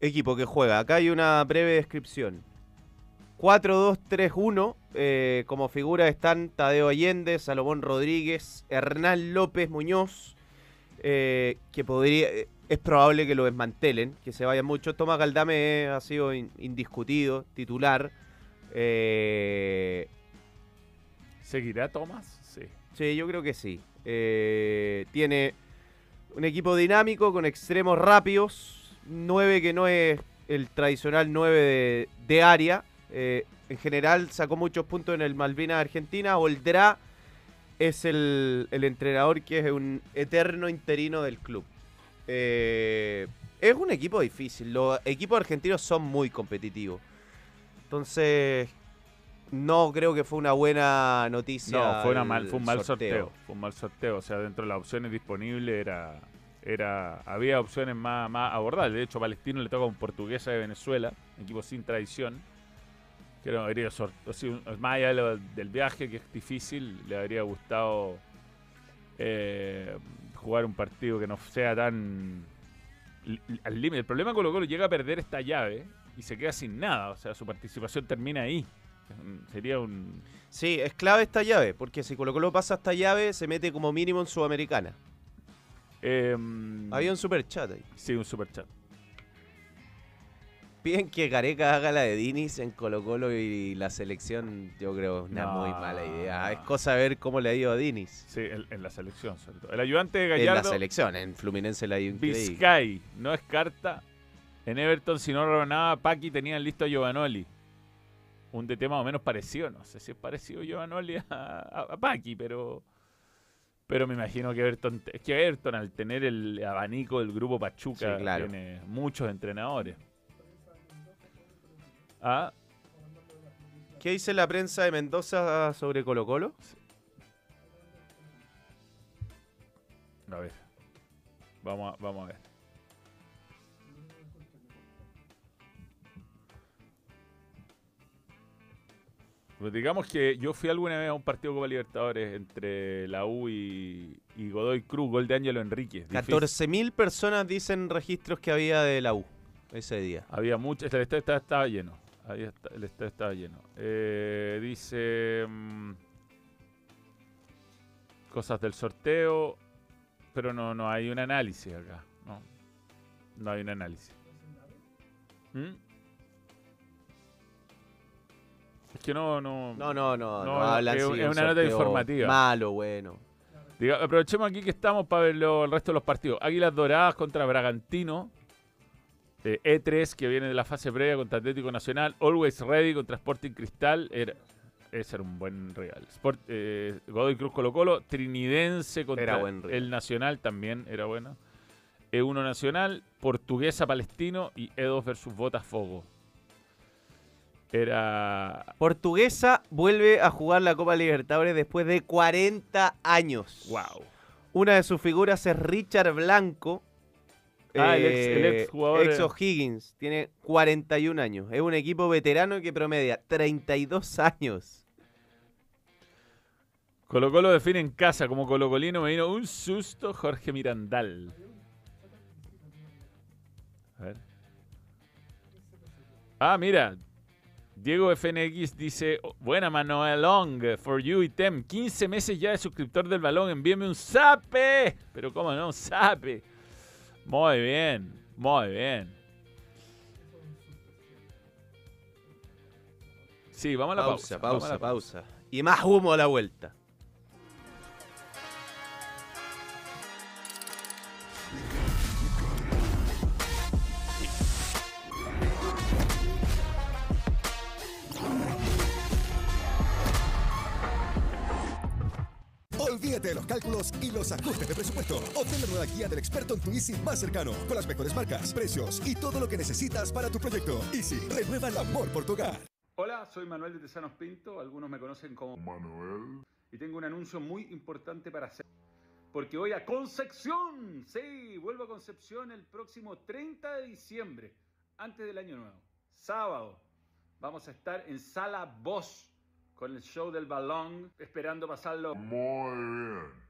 equipo que juega. Acá hay una breve descripción. 4-2-3-1. eh, como figura están Tadeo Allende, Salomón Rodríguez, Hernán López Muñoz. eh, que podría. Es probable que lo desmantelen, que se vayan mucho. Tomás Galdame ha sido in- indiscutido, titular. Eh, ¿Seguirá Tomás? Sí. Yo creo que sí. Eh, tiene un equipo dinámico con extremos rápidos. 9 que no es el tradicional 9 de, área. Eh, en general sacó muchos puntos en el Malvinas Argentina. Oldra es el, el entrenador que es un eterno interino del club. Eh, es un equipo difícil. Los equipos argentinos son muy competitivos. Entonces, no creo que fue una buena noticia. No, fue, una mal, fue un mal sorteo. Fue un mal sorteo. O sea, dentro de las opciones disponibles era. era había opciones más, más abordables. De hecho, Palestino le toca a un portuguesa de Venezuela, equipo sin tradición. Que no habría sor- o sea, un- más allá de lo- del viaje, que es difícil, le habría gustado eh, jugar un partido que no sea tan al límite. El problema con Colo Colo llega a perder esta llave y se queda sin nada. O sea, su participación termina ahí. Un- Sería un. Sí, es clave esta llave, porque si Colo Colo pasa esta llave, se mete como mínimo en Sudamericana. em, Había un super chat ahí. Sí, un super chat. Piden que Gareca haga la de Dinis en Colo Colo y la selección, yo creo, es una No, muy mala idea. no. Es cosa de ver cómo le ha ido a Dinis. Sí, en, en la selección, sobre todo. El ayudante de En la Gallardo, selección, en Fluminense la ha ido increíble. Vizcay, no es carta. En Everton, si no robaba Paqui, tenían listo a Giovanoli. Un DT más o menos parecido. No sé si es parecido Giovanoli a, a, a Paqui, pero. Pero me imagino que Everton. Que Everton, al tener el abanico del grupo Pachuca, Sí, claro. tiene muchos entrenadores. Ah, ¿Qué dice la prensa de Mendoza sobre Colo Colo? a ver. Vamos a, vamos a ver. Pues digamos que yo fui alguna vez a un partido Copa Libertadores entre la U y, y Godoy Cruz, gol de Ángelo Enríquez. Difícil. 14.000 personas dicen registros que había de la U ese día. Había mucho, el estadio estaba, estaba lleno. Ahí está, el estadio estaba lleno. Eh, dice mm, cosas del sorteo, pero no, no hay un análisis acá. No, no hay un análisis. ¿Mm? Es que no, no. No, no, no, no, hablan es- es un una nota informativa. Malo, bueno. Diga- aprovechemos aquí que estamos para ver lo- el resto de los partidos. Águilas Doradas contra Bragantino. Eh, E3 que viene de la fase previa contra Atlético Nacional. Always Ready contra Sporting Cristal. Era, ese era un buen real. Sport, eh, Godoy Cruz Colo Colo. Trinidense contra el Nacional también era bueno. E1 Nacional. Portuguesa Palestino. Y E2 versus Botafogo. Era Portuguesa vuelve a jugar la Copa Libertadores después de 40 años. wow. Una de sus figuras es Richard Blanco. Ah, el ex- el ex jugador, Ex eh. O'Higgins. Tiene 41 años. Es un equipo veterano que promedia 32 años. Colo Colo define en casa como colocolino. Me vino un susto Jorge Mirandal. A ver. Ah, mira. Diego FNX dice, "Oh, buena Manuel Long, for you y Tem. 15 meses ya de suscriptor del balón, envíeme un zape. Pero cómo no, un zape. Muy bien, muy bien. Sí, vamos a la pausa. Pausa, pausa, pausa. Y más humo a la vuelta. Olvídate de los cálculos y los ajustes de presupuesto. Obtén la nueva guía del experto en tu Easy más cercano, con las mejores marcas, precios y todo lo que necesitas para tu proyecto. Easy, renueva el amor por tu hogar. Hola, soy Manuel de Tesanos Pinto, algunos me conocen como Manuel. Y tengo un anuncio muy importante para hacer. Porque voy a Concepción. Sí, vuelvo a Concepción el próximo 30 de diciembre, antes del año nuevo. Sábado. Vamos a estar en Sala Bosch con el show del balón, esperando pasarlo muy bien.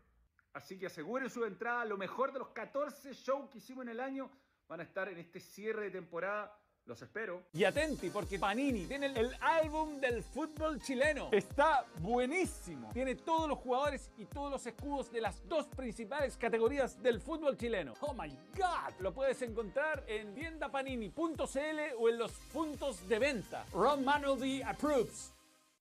Así que aseguren su entrada. Lo mejor de los 14 shows que hicimos en el año van a estar en este cierre de temporada. Los espero. Y atenti, porque Panini tiene el álbum del fútbol chileno. Está buenísimo. Tiene todos los jugadores y todos los escudos de las dos principales categorías del fútbol chileno. Oh my God. Lo puedes encontrar en tiendapanini.cl o en los puntos de venta. Ron Manuel approves.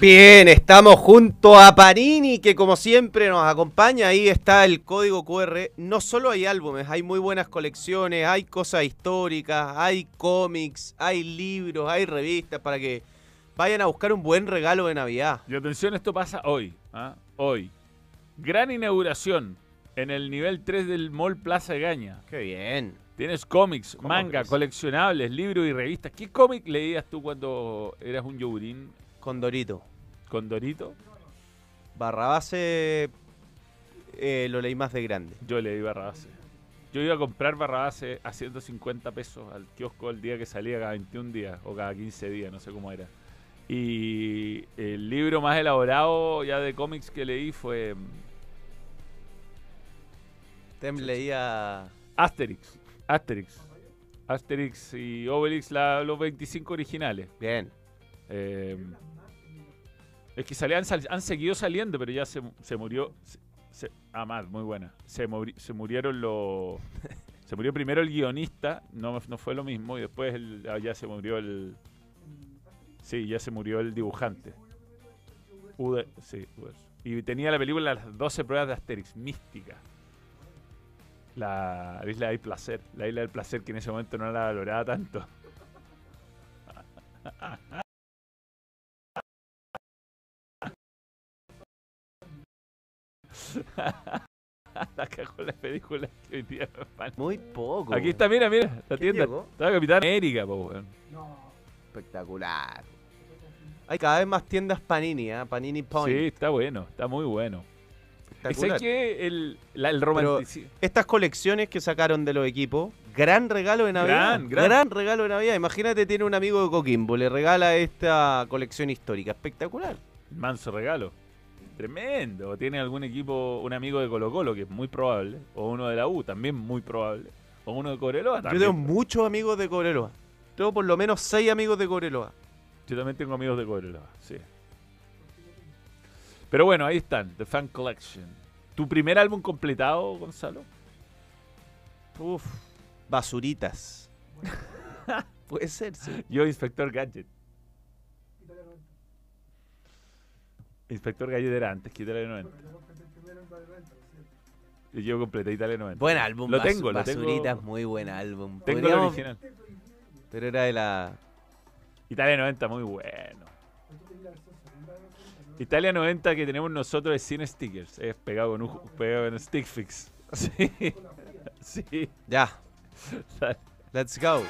Bien, estamos junto a Panini, que como siempre nos acompaña. Ahí está el código QR. No solo hay álbumes, hay muy buenas colecciones, hay cosas históricas, hay cómics, hay libros, hay revistas para que vayan a buscar un buen regalo de Navidad. Y atención, esto pasa hoy. ¿ah? Hoy. Gran inauguración en el nivel 3 del Mall Plaza Gaña. Qué bien. Tienes cómics, ¿Cómo manga, coleccionables, libros y revistas. ¿Qué cómic leías tú cuando eras un yogurín Condorito. Con Dorito? Barrabase eh, lo leí más de grande. Yo leí Barrabase. Yo iba a comprar Barrabase a 150 pesos al kiosco el día que salía, cada 21 días o cada 15 días, no sé cómo era. Y el libro más elaborado ya de cómics que leí fue mm, Tem leía. Asterix. Asterix. Asterix y Obelix, la- los 25 originales. Bien. Eh, es que salían, sal- han seguido saliendo, pero ya se, se murió. Se, se- ah, más, muy buena. Se, muri- se murieron los. se murió primero el guionista, no, no fue lo mismo, y después el- ah, ya se murió el. Sí, ya se murió el dibujante. Ude- sí, Ude- Y tenía la película Las 12 pruebas de Asterix, mística. La isla del placer, la isla del placer que en ese momento no la valoraba tanto. la cagó la película que hoy día es. Muy poco. Aquí está, mira, mira, la ¿Quién tienda. llegó? Está Capitán América, po, weón. Espectacular. Hay cada vez más tiendas Panini, ¿ah? Panini Point. Sí, está bueno, está muy bueno. Y sé Espectacular. que el, la- el Pero romanticismo. estas colecciones que sacaron de los equipos, gran regalo de Navidad. Gran, gran. regalo de Navidad. Imagínate, tiene un amigo de Coquimbo, le regala esta colección histórica. Espectacular. Manso regalo. Tremendo. Tiene algún equipo, un amigo de Colo Colo, que es muy probable. O uno de la U, también muy probable. O uno de Cobreloa, Yo también. tengo muchos amigos de Cobreloa. Tengo por lo menos seis amigos de Cobreloa. Yo también tengo amigos de Cobreloa, sí. Pero bueno, ahí están, The Fan Collection. ¿Tu primer álbum completado, Gonzalo? Uf, basuritas. Puede ser, sí. Yo, Inspector Gadget. Inspector Gadget era antes que Italia 90. Y yo completé Italia 90. Buen álbum. Lo tengo, lo Basuritas, tengo. muy buen álbum. Tengo el original. Pero era de la... Italia 90, muy bueno. Italia 90 que tenemos nosotros es sin stickers. Es pegado con un pegado en stick fix. Sí. Sí. Ya, let's go.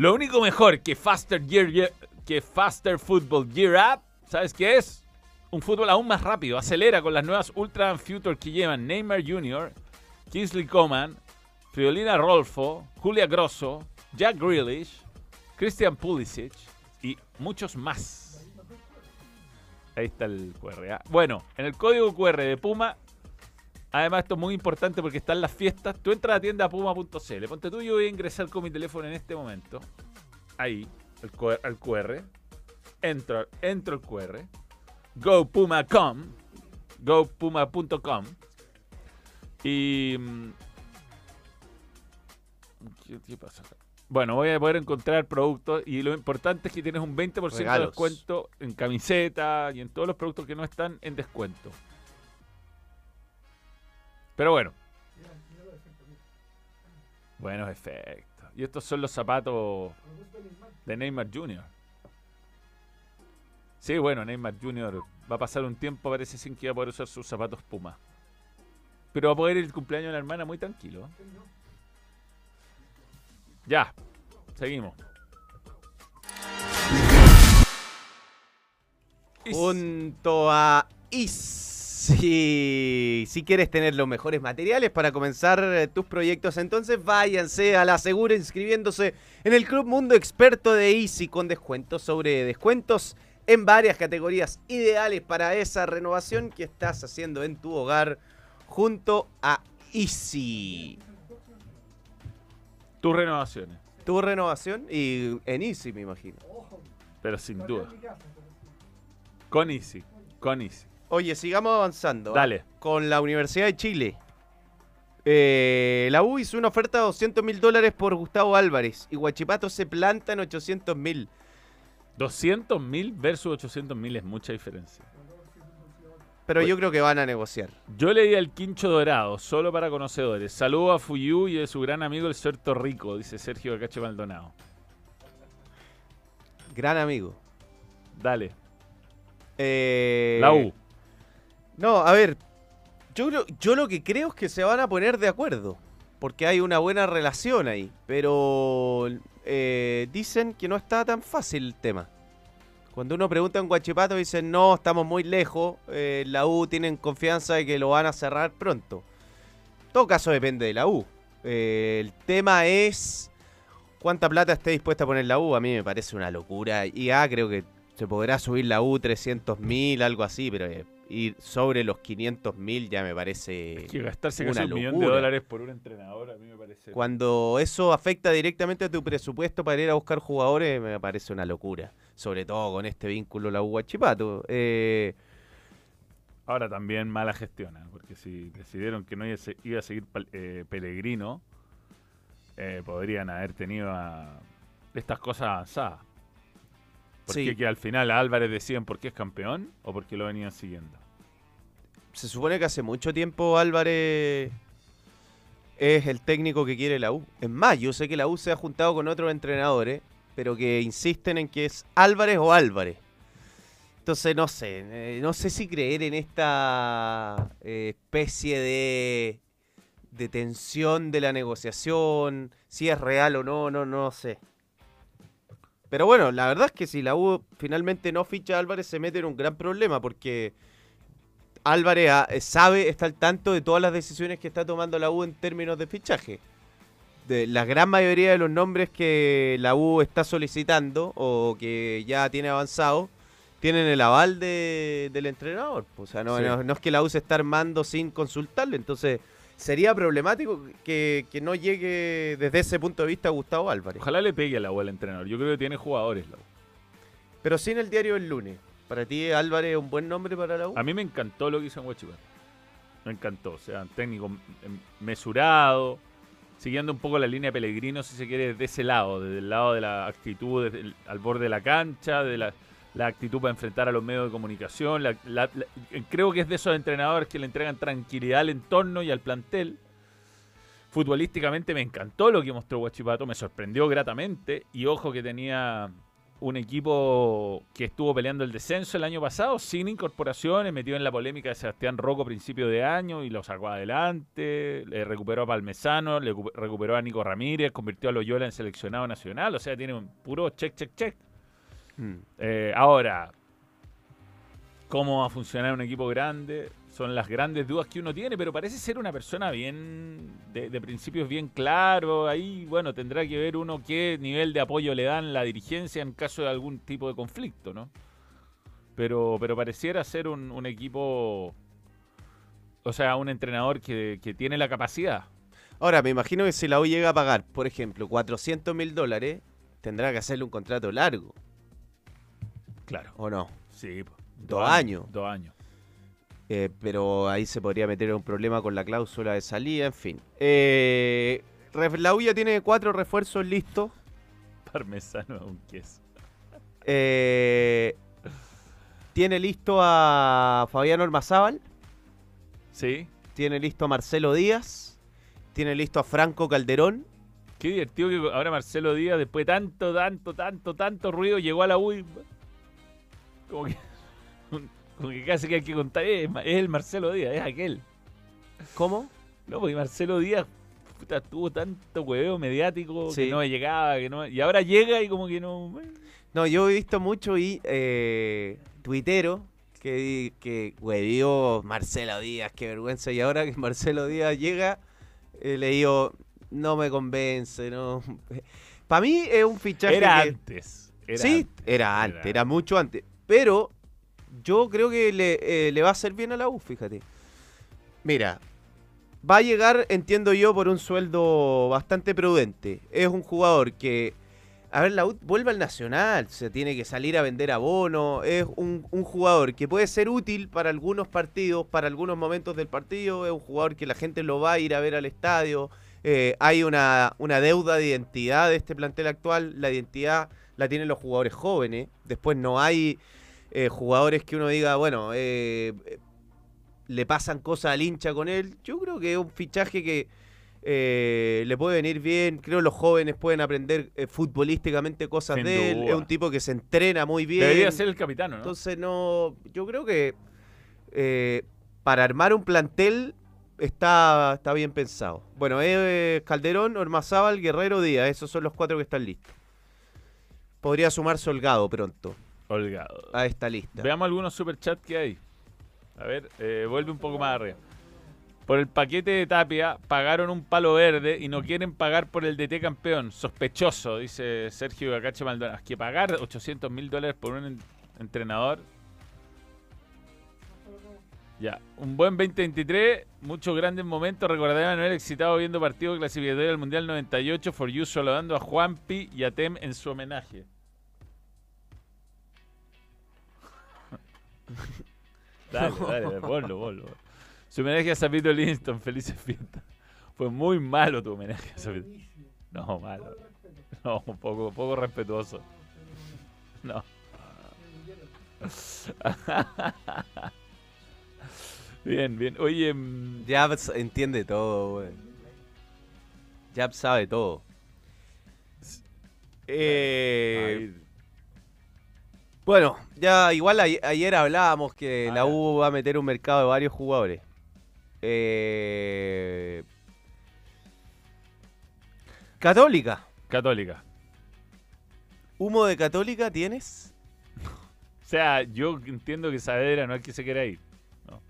Lo único mejor que Faster Gear, que Faster Football Gear Up, ¿sabes qué es? Un fútbol aún más rápido. Acelera con las nuevas Ultra Future que llevan Neymar Jr., Kingsley Coman, Friolina Rolfo, Julia Grosso, Jack Grealish, Christian Pulisic y muchos más. Ahí está el QR. Bueno, en el código QR de Puma Además, esto es muy importante porque están las fiestas. Tú entras a la tienda puma.cl. Ponte tú, yo voy a ingresar con mi teléfono en este momento. Ahí, el QR, al QR. Entro, entro el QR. GoPuma.com. GoPuma.com. Y. mm, ¿Qué, qué pasa acá? Bueno, voy a poder encontrar productos y lo importante es que tienes un 20% de Regalos. descuento en camiseta y en todos los productos que no están en descuento. Pero bueno. Buenos efectos. Y estos son los zapatos de Neymar Jr. Sí, bueno, Neymar Jr. va a pasar un tiempo, parece sin que va a poder usar sus zapatos Puma. Pero va a poder ir el cumpleaños de la hermana muy tranquilo. Ya, seguimos. Junto a Easy. Si quieres tener los mejores materiales para comenzar eh, tus proyectos, entonces váyanse a la segura inscribiéndose en el Club Mundo Experto de Easy con descuentos sobre descuentos en varias categorías ideales para esa renovación que estás haciendo en tu hogar junto a Easy. tus renovaciones, Tu renovación y en Easy me imagino. pero sin duda. Con Easy, con Easy. Oye, sigamos avanzando. ¿ah? Dale. Con la Universidad de Chile. Eh, la U hizo una oferta de 200 mil dólares por Gustavo Álvarez y Guachipato se planta en 800 mil. 200 mil versus 800 mil es mucha diferencia. Pero yo creo que van a negociar. Yo leí al Quincho Dorado, solo para conocedores. Saludo a Fuyu y a su gran amigo el Ser Rico, dice Sergio Cacho Maldonado. Gran amigo. Dale, Eh, la U. No, a ver. Yo, yo lo que creo es que se van a poner de acuerdo. Porque hay una buena relación ahí. Pero eh, dicen que no está tan fácil el tema. Cuando uno pregunta en Guachipato dicen no, estamos muy lejos. eh, la U tienen confianza de que lo van a cerrar pronto. En todo caso depende de la U. Eh, el tema es cuánta plata esté dispuesta a poner la U. A mí me parece una locura. Y ah, creo que se podrá subir la U 300 mil, algo así, pero eh, ir sobre los 500 mil ya me parece... Que gastarse una casi un millón de dólares por un entrenador, a mí me parece. Cuando eso afecta directamente a tu presupuesto para ir a buscar jugadores, me parece una locura. Sobre todo con este vínculo la U Guachipato. Eh, Ahora también mala gestión, ¿eh? porque si decidieron que no iba a seguir eh, Pellegrino, eh, podrían haber tenido a- estas cosas avanzadas. Porque Sí. que al final a Álvarez decían por qué es campeón o porque lo venían siguiendo. se supone que hace mucho tiempo Álvarez es el técnico que quiere la U. Es más, yo sé que la U se ha juntado con otros entrenadores, pero que insisten en que es Álvarez o Álvarez. Entonces no sé, eh, no sé si creer en esta eh, especie de, de tensión de la negociación, si es real o no, no, no sé. Pero bueno, la verdad es que si la U finalmente no ficha a Álvarez se mete en un gran problema porque Álvarez ah, eh, sabe, está al tanto de todas las decisiones que está tomando la U en términos de fichaje. De la gran mayoría de los nombres que la U está solicitando o que ya tiene avanzado tienen el aval de- del entrenador. O sea, no, Sí. no- no es que la U se está armando sin consultarle. Entonces, sería problemático que, que no llegue desde ese punto de vista Gustavo Álvarez. Ojalá le pegue a la U al entrenador. Yo creo que tiene jugadores la U. Pero sin el diario del lunes. ¿Para ti Álvarez es un buen nombre para la U? A mí me encantó lo que hizo en Huachipato. Me encantó. O sea, un técnico em, mesurado, siguiendo un poco la línea de Pellegrino, si se quiere, de ese lado, desde el lado de la actitud desde el- al borde de la cancha, de la, la actitud para enfrentar a los medios de comunicación. la- creo que es de esos entrenadores que le entregan tranquilidad al entorno y al plantel. Futbolísticamente me encantó lo que mostró Huachipato, me sorprendió gratamente. Y ojo que tenía un equipo que estuvo peleando el descenso el año pasado, sin incorporaciones, metido en la polémica de Sebastián Rocco a principio de año y lo sacó adelante, le recuperó a Palmesano, le recu- recuperó a Nico Ramírez, convirtió a Loyola en seleccionado nacional, o sea, tiene un puro check, check, check. Mm. Eh, ahora, ¿cómo va a funcionar un equipo grande? Son las grandes dudas que uno tiene, pero parece ser una persona bien, de, principios bien claro. Ahí, bueno, tendrá que ver uno qué nivel de apoyo le dan la dirigencia en caso de algún tipo de conflicto, ¿no? Pero, pero pareciera ser un, un equipo o sea, un entrenador que, que tiene la capacidad. Ahora, me imagino que si la U llega a pagar, por ejemplo, 400 mil dólares, tendrá que hacerle un contrato largo, Claro. ¿o no? Sí. Dos años. Dos años. Eh, pero ahí se podría meter un problema con la cláusula de salida, en fin. Eh, la U ya tiene cuatro refuerzos listos. Parmesano es un queso. Eh, tiene listo a Fabián Ormazábal, Sí. tiene listo a Marcelo Díaz, tiene listo a Franco Calderón. Qué divertido que ahora Marcelo Díaz, después de tanto, tanto, tanto, tanto ruido, llegó a la U y como que, como que casi que hay que contar, es, Ma- es el Marcelo Díaz, es aquel. ¿Cómo? No, porque Marcelo Díaz puta, tuvo tanto hueveo mediático Sí. que no llegaba, que no, y ahora llega y como que no... No, yo he visto mucho y eh, tuitero que, que huevió Marcelo Díaz, qué vergüenza. Y ahora que Marcelo Díaz llega, eh, le digo, no me convence, no. Para mí es un fichaje Era que- antes. Era sí, antes, era antes, era mucho antes. Pero yo creo que le, eh, le va a hacer bien a la U, fíjate. Mira, va a llegar, entiendo yo, por un sueldo bastante prudente. Es un jugador que, a ver, la U vuelve al Nacional, se tiene que salir a vender abono. Es un, un jugador que puede ser útil para algunos partidos, para algunos momentos del partido. Es un jugador que la gente lo va a ir a ver al estadio. Eh, hay una, una deuda de identidad de este plantel actual. La identidad la tienen los jugadores jóvenes. Después no hay eh, jugadores que uno diga, bueno, eh, le pasan cosas al hincha con él. Yo creo que es un fichaje que eh, le puede venir bien. Creo que los jóvenes pueden aprender eh, futbolísticamente cosas Sin de él. duda. Es un tipo que se entrena muy bien. Debería ser el capitano, ¿no? Entonces no, yo creo que eh, para armar un plantel está, está bien pensado. Bueno, es Calderón, Ormazábal, Guerrero, Díaz, esos son los cuatro que están listos. Podría sumarse Holgado pronto A esta lista. Veamos algunos superchats que hay. A ver, eh, vuelve un poco más arriba. Por el paquete de Tapia pagaron un palo verde y no quieren pagar por el DT campeón. Sospechoso, dice Sergio Gacache Maldonado. Es que pagar 800 mil dólares por un en- entrenador. Ya, un buen 2023, muchos grandes momentos. Recordarán haber excitado viendo partido clasificatorio del Mundial 98. For You saludando a Juanpi y a Tem en su homenaje. Dale, dale, ponlo, ponlo. Su homenaje a Zapito Livingston, felices fiestas. Fue muy malo tu homenaje a Zapito. No, malo. No, un poco, poco respetuoso. No. Bien, bien. Oye, mm, Jab entiende todo, güey. Jab sabe todo. Eh, bueno, ya igual a- ayer hablábamos que Ah, la. U va a meter un mercado de varios jugadores. Eh, Católica. católica. ¿Humo de Católica tienes? O sea, yo entiendo que Saavedra no es que se quiera ir. No.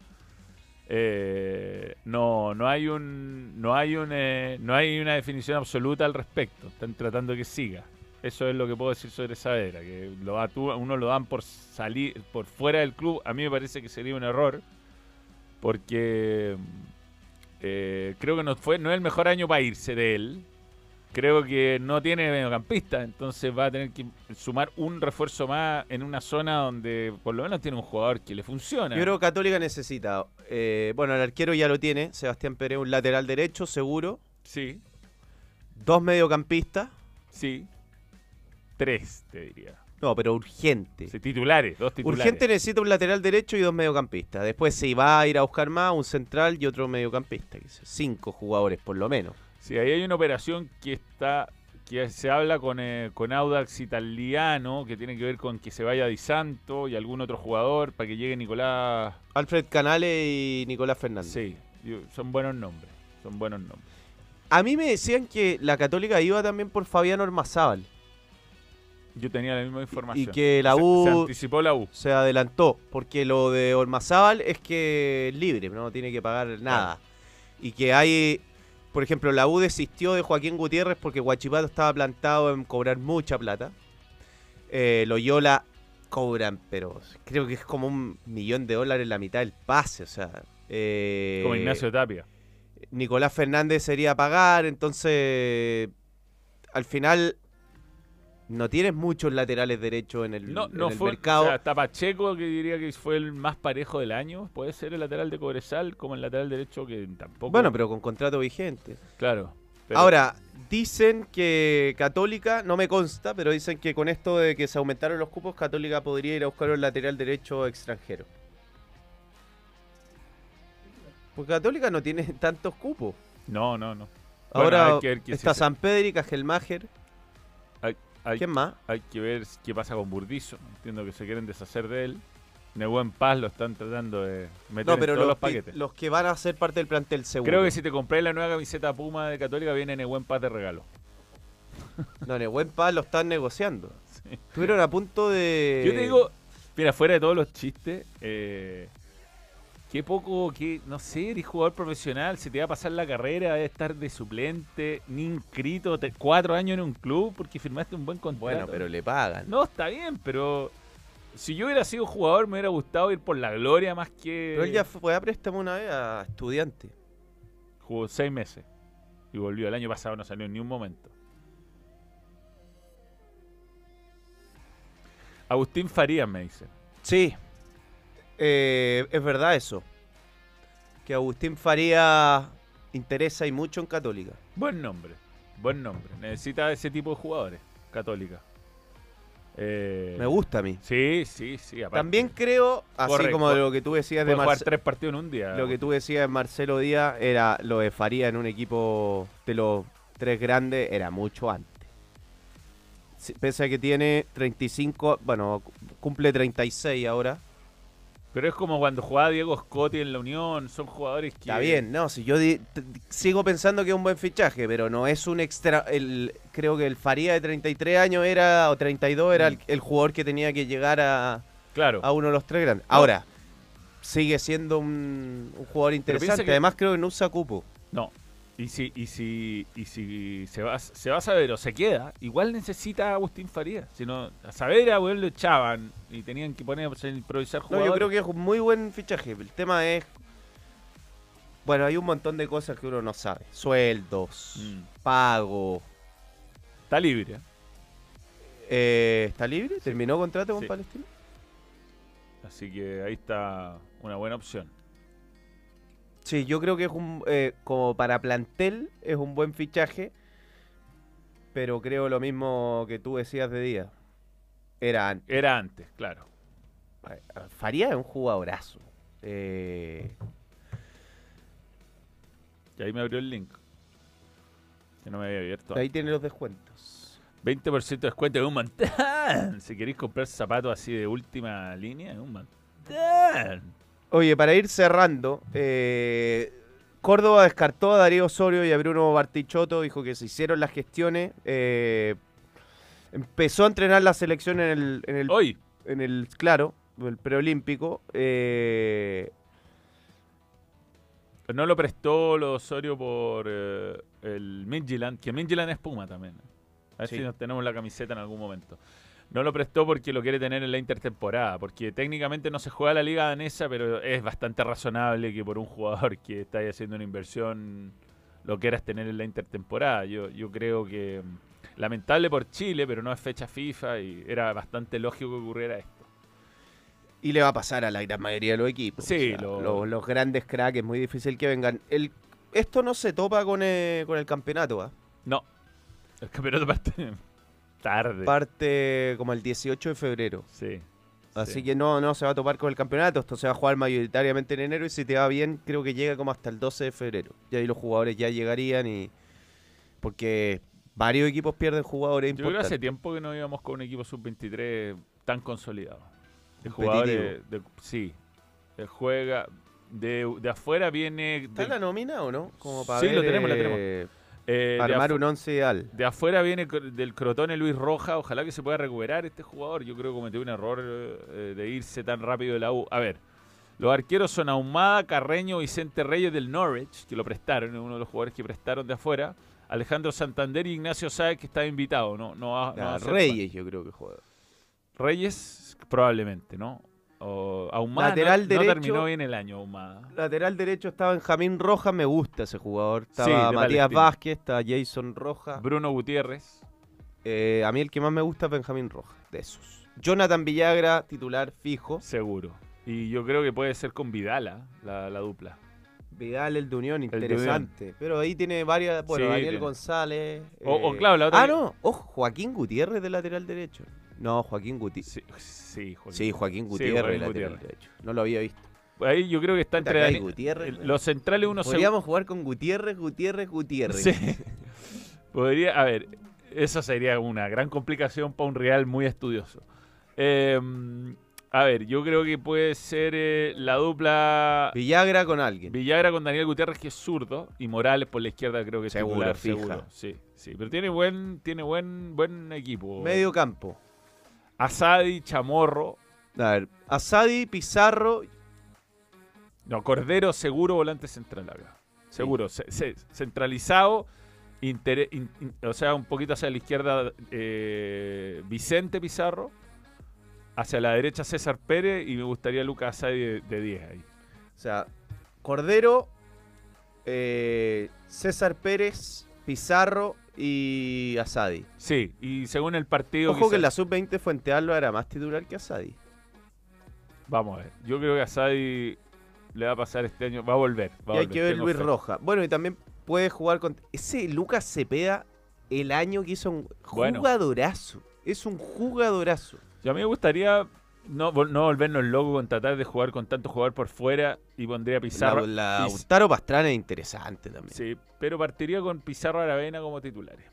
Eh, no, no hay un, no hay un, eh, no hay una definición absoluta al respecto. Están tratando que siga. Eso es lo que puedo decir sobre Saavedra, que lo uno lo dan por salir, por fuera del club. A mí me parece que sería un error, porque eh, creo que no fue, no es el mejor año para irse de él. Creo que no tiene mediocampista, entonces va a tener que sumar un refuerzo más en una zona donde por lo menos tiene un jugador que le funciona. Yo creo que Católica necesita. eh, bueno, el arquero ya lo tiene. Sebastián Pérez, un lateral derecho, seguro. Sí, Dos mediocampistas. sí. Tres, te diría. No, pero urgente. Sí, titulares, dos titulares. Urgente necesita un lateral derecho y dos mediocampistas. Después si va a ir a buscar más, un central y otro mediocampista. Cinco jugadores por lo menos. Sí, ahí hay una operación que está que se habla con, eh, con Audax italiano, que tiene que ver con que se vaya Di Santo y algún otro jugador para que llegue Nicolás. Alfred Canales y Nicolás Fernández. Sí, son buenos nombres. Son buenos nombres. A mí me decían que la Católica iba también por Fabián Ormazábal. Yo tenía la misma información. Y que la U- Se, anticipó la U. Se adelantó, porque lo de Ormazábal es que es libre, no tiene que pagar nada. Y que hay, por ejemplo, la U desistió de Joaquín Gutiérrez porque Guachipato estaba plantado en cobrar mucha plata. Eh, Loyola cobran, pero creo que es como un millón de dólares la mitad del pase, o sea, Eh, Como Ignacio Tapia. Nicolás Fernández sería pagar, entonces al final no tienes muchos laterales derechos en el, No, en no el fue. mercado. O sea, hasta Pacheco, que diría que fue el más parejo del año. Puede ser el lateral de Cobresal, como el lateral derecho, que tampoco. bueno, pero con contrato vigente. Claro. pero- Ahora, dicen que Católica, no me consta, pero dicen que con esto de que se aumentaron los cupos, Católica podría ir a buscar un lateral derecho extranjero. Porque Católica no tiene tantos cupos. No, no, no. Ahora está San Pedri, Cajelmacher. Hay, ¿Quién más? hay que ver qué pasa con Burdizo. Entiendo que se quieren deshacer de él. Nehuen Paz lo están tratando de meter No, en pero todos los, los que, paquetes. los que van a ser parte del plantel seguro. Creo que si te compré la nueva camiseta Puma de Católica, viene Nehuen Paz de regalo. No, Nehuen Paz lo están negociando. Sí. Estuvieron a punto de... Yo te digo, mira, fuera de todos los chistes, eh, qué poco, qué, no sé, eres jugador profesional, se te va a pasar la carrera, de estar de suplente, ni inscrito, te- cuatro años en un club porque firmaste un buen contrato. Bueno, pero le pagan. No, está bien, pero si yo hubiera sido jugador me hubiera gustado ir por la gloria más que... Pero él ya fue a préstamo una vez a estudiante. Jugó seis meses y volvió. El año pasado no salió en ni un momento. Agustín Farías me dice. Sí, eh, es verdad eso. Que Agustín Faría interesa y mucho en Católica. Buen nombre, buen nombre. Necesita ese tipo de jugadores, Católica. Eh, Me gusta a mí. Sí, sí, sí. aparte. También creo, así Corre, como lo que tú decías de Puede jugar Marce- tres partidos en un día. lo que tú decías de Marcelo Díaz era lo de Faría en un equipo de los tres grandes era mucho antes. Pese a que tiene 35, bueno, cumple 36 ahora. Pero es como cuando jugaba Diego Scotti en la Unión. Son jugadores que. Está bien, no, si yo di- sigo pensando que es un buen fichaje, pero no es un extra. El, creo que el Faría de 33 años era, o 32, era el, Mm. el jugador que tenía que llegar a, Claro. a uno de los tres grandes. Ahora, sigue siendo un, un jugador interesante. que- Además, creo que no usa cupo. No. Y si, y si, y si se va, se va a saber o se queda, igual necesita a Agustín Farías. Si no, a Saavedra, weón, lo echaban y tenían que poner a improvisar No, jugadores. yo creo que es un muy buen fichaje. El tema es. Bueno, hay un montón de cosas que uno no sabe: sueldos, Mm. pago. Está libre. ¿eh? ¿Está libre? ¿Terminó contrato con Sí. Palestino? Así que ahí está una buena opción. Sí, yo creo que es un. eh, como para plantel, es un buen fichaje. Pero creo lo mismo que tú decías de día. Era antes. Era antes, claro. Faría es un jugadorazo. Eh, Y ahí me abrió el link. Que no me había abierto. ahí tiene los descuentos. 20% de descuento es un montón. Si queréis comprar zapatos así de última línea, es un montón. Oye, para ir cerrando, eh, Córdoba descartó a Darío Osorio y a Bruno Bartichotto. Dijo que se hicieron las gestiones. eh, empezó a entrenar la selección en el, en el Hoy, en el, claro, el preolímpico. eh, no lo prestó lo Osorio por eh, el Midtjylland, que Midtjylland es Puma también. A ver Sí. si nos tenemos la camiseta en algún momento. No lo prestó porque lo quiere tener en la intertemporada, porque técnicamente no se juega la liga danesa, pero es bastante razonable que por un jugador que está haciendo una inversión lo quieras tener en la intertemporada. Yo, yo creo que mm, lamentable por Chile, pero no es fecha FIFA y era bastante lógico que ocurriera esto. y le va a pasar a la gran mayoría de los equipos. Sí, o sea, lo- los, los grandes cracks es muy difícil que vengan. El, esto no se topa con el, con el campeonato, ¿ah? No, el campeonato parte tarde. Parte como el 18 de febrero. sí. Así sí. que no, no se va a topar con el campeonato. Esto se va a jugar mayoritariamente en enero y si te va bien, creo que llega como hasta el 12 de febrero. Y ahí los jugadores ya llegarían y. Porque varios equipos pierden jugadores Yo creo que hace importantes. tiempo que no íbamos con un equipo sub-23 tan consolidado. De jugadores, de- sí. El juega. De, de afuera viene. ¿Está de- la nómina o no? Como para Sí, ver, lo tenemos, la eh, tenemos. Eh, Armar un once ideal. De afuera viene del Crotone Luis Roja. Ojalá que se pueda recuperar este jugador. Yo creo que cometió un error eh, de irse tan rápido de la U. A ver, los arqueros son Ahumada, Carreño, Vicente Reyes del Norwich, que lo prestaron, es uno de los jugadores que prestaron de afuera. Alejandro Santander y Ignacio Sáez, que está invitado. No, no va, no va a ser Reyes, yo creo que juega. Reyes, probablemente, ¿no? O Ahumada Lateral no, derecho. no terminó bien el año Ahumada. Lateral derecho está Benjamín Rojas, me gusta ese jugador. Estaba Matías. Vázquez, está Jason Rojas. Bruno Gutiérrez. Eh, a mí el que más me gusta es Benjamín Rojas, de esos. Jonathan Villagra, titular fijo. Seguro. Y yo creo que puede ser con Vidala, la, la dupla. Vidal, el de Unión, de Unión. interesante. Pero ahí tiene varias. Bueno, Sí, Daniel tiene. González. O- o eh, claro, la otra Ah, que- no. Ojo, Joaquín Gutiérrez de lateral derecho. No, Joaquín Gutiérrez. Sí, sí, Joaquín. Sí, Joaquín Sí, Gutiérrez, Joaquín Gutiérrez. No lo había visto. Ahí yo creo que está entre Dani- Gutiérrez, los centrales uno se Podríamos jugar con Gutiérrez, Gutiérrez, Gutiérrez. Sí. Podría, a ver, eso sería una gran complicación para un Real muy estudioso. Eh, a ver, yo creo que puede ser eh, la dupla Villagra con alguien. Villagra con Daniel Gutiérrez, que es zurdo, y Morales por la izquierda creo que es Seguro, titular, fija. seguro. Sí, sí, pero tiene buen, tiene buen, buen equipo. Medio campo. Asadi, Chamorro, A ver, Asadi, Pizarro. no, Cordero seguro volante central acá. Seguro, se- se- centralizado, intere- in- in- o sea, un poquito hacia la izquierda eh, Vicente Pizarro, hacia la derecha César Pérez y me gustaría Lucas Asadi de, de 10 ahí. O sea, Cordero, eh, César Pérez, Pizarro y Asadi. Sí, y según el partido... Ojo que en la sub-20 Fuente Alba era más titular que Asadi. Vamos a ver, yo creo que Asadi le va a pasar este año, va a volver. va y hay volver, que ver Luis fe. Roja. Bueno, y también puede jugar con. Ese Lucas Cepeda, el año que hizo un Bueno. jugadorazo. Es un jugadorazo. Y a mí me gustaría no, vol- no volvernos locos con tratar de jugar con tanto jugador por fuera y pondría a Pizarro. La, la Piz- Lautaro Pastrana es interesante también. Sí, pero partiría con Pizarro Aravena como titulares.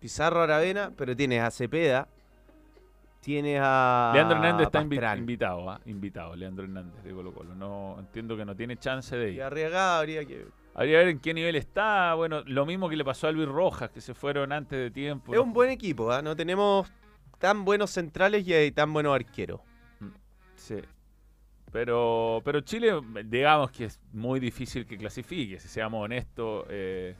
Pizarro Aravena, pero tienes a Cepeda. Tienes a. Leandro Hernández está invi- invitado, ¿ah? invitado, Leandro Hernández de Colo Colo. No, entiendo que no tiene chance de Y ir. Arriagada habría que. Habría que ver en qué nivel está. Bueno, lo mismo que le pasó a Luis Rojas, que se fueron antes de tiempo. Es un buen equipo, ¿ah? No tenemos tan buenos centrales y hay tan buenos arqueros. Sí. Pero, pero Chile, digamos que es muy difícil que clasifique, si seamos honestos. eh,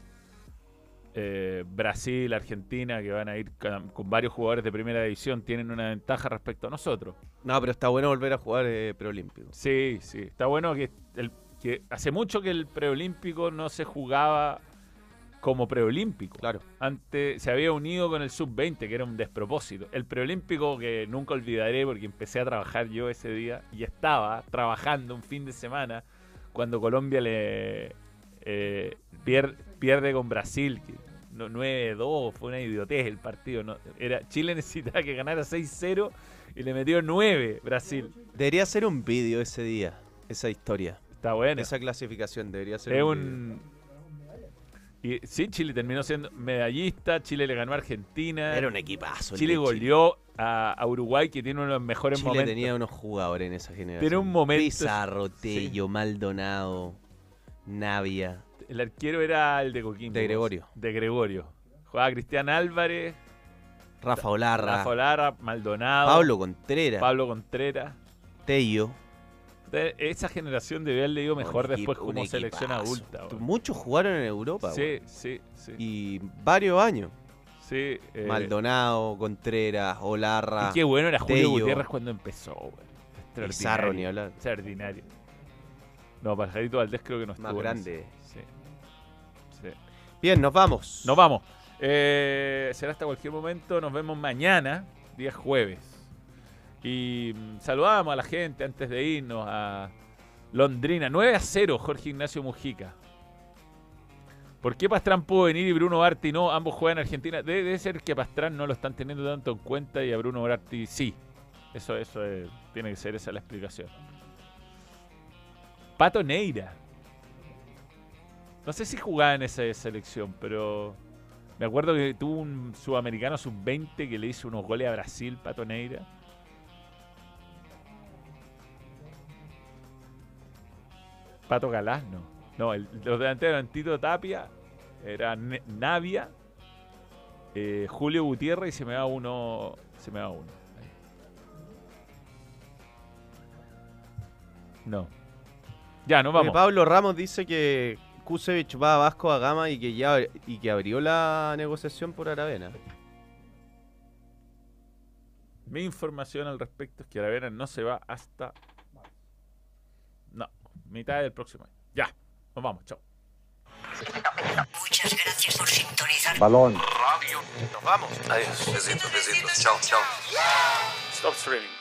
eh, Brasil, Argentina, que van a ir con, con varios jugadores de primera división, tienen una ventaja respecto a nosotros. No, pero está bueno volver a jugar eh, preolímpico. Sí, sí. Está bueno que, el, que hace mucho que el preolímpico no se jugaba como preolímpico. Claro. Antes se había unido con el sub-20, que era un despropósito. El preolímpico que nunca olvidaré porque empecé a trabajar yo ese día y estaba trabajando un fin de semana cuando Colombia le eh, pier- pierde con Brasil. que no- 9-2, fue una idiotez el partido. No, era, Chile necesitaba que ganara 6-0 y le metió 9 Brasil. Debería ser un vídeo ese día, esa historia. Está bueno. Esa clasificación debería ser Es un vídeo. un. Y, sí, Chile terminó siendo medallista. Chile le ganó a Argentina. Era un equipazo. Chile goleó a, a Uruguay, que tiene uno de los mejores Chile momentos. tenía unos jugadores en esa generación. Tiene un momento- Pizarro, Tello, Maldonado, Navia. El arquero era el de Coquimbo. De Gregorio. De Gregorio. Jugaba Cristian Álvarez, Rafa Olarra, Rafa Lara, Maldonado, Pablo Contreras, Pablo Contreras. Tello. Esa generación debe haberle ido mejor Un después equipo- como selección adulta. Muchos jugaron en Europa. Sí, sí, sí. Y varios años. sí eh, Maldonado, Contreras, Olarra. Y qué bueno era Julio Tello. Gutiérrez cuando empezó, güey. Pizarro, Extraordinario. ni hablar. Extraordinario. No, Pajarito Valdés creo que no Más estuvo. en grande. Sí. Bien, nos vamos. Nos vamos. Eh, será hasta cualquier momento. Nos vemos mañana, día jueves. Y mm, saludamos a la gente antes de irnos a Londrina. 9 a 0, Jorge Ignacio Mujica. ¿Por qué Pastrán pudo venir y Bruno Barti no? Ambos juegan en Argentina. Debe, ser que a Pastrán no lo están teniendo tanto en cuenta y a Bruno Barti sí. Eso, eso es- tiene que ser esa la explicación. Pato Neira. No sé si jugaba en esa selección, pero me acuerdo que tuvo un sudamericano sub-20 que le hizo unos goles a Brasil, Pato Neira. Pato Galás, no. No, el- los delanteros eran Tito Tapia, era Ne- Navia, eh, Julio Gutiérrez y se me va uno. Se me va uno. Ahí. No. Ya, nos Eh, vamos. Pablo Ramos dice que Kusevich va a Vasco a Gama y que ya y que abrió la negociación por Aravena. Mi información al respecto es que Aravena no se va hasta. Mitad del próximo año. Ya, nos vamos, chao. Muchas gracias por sintonizar. Balón. Nos vamos. Adiós. Besitos, besitos. Chao, chao. Stop streaming.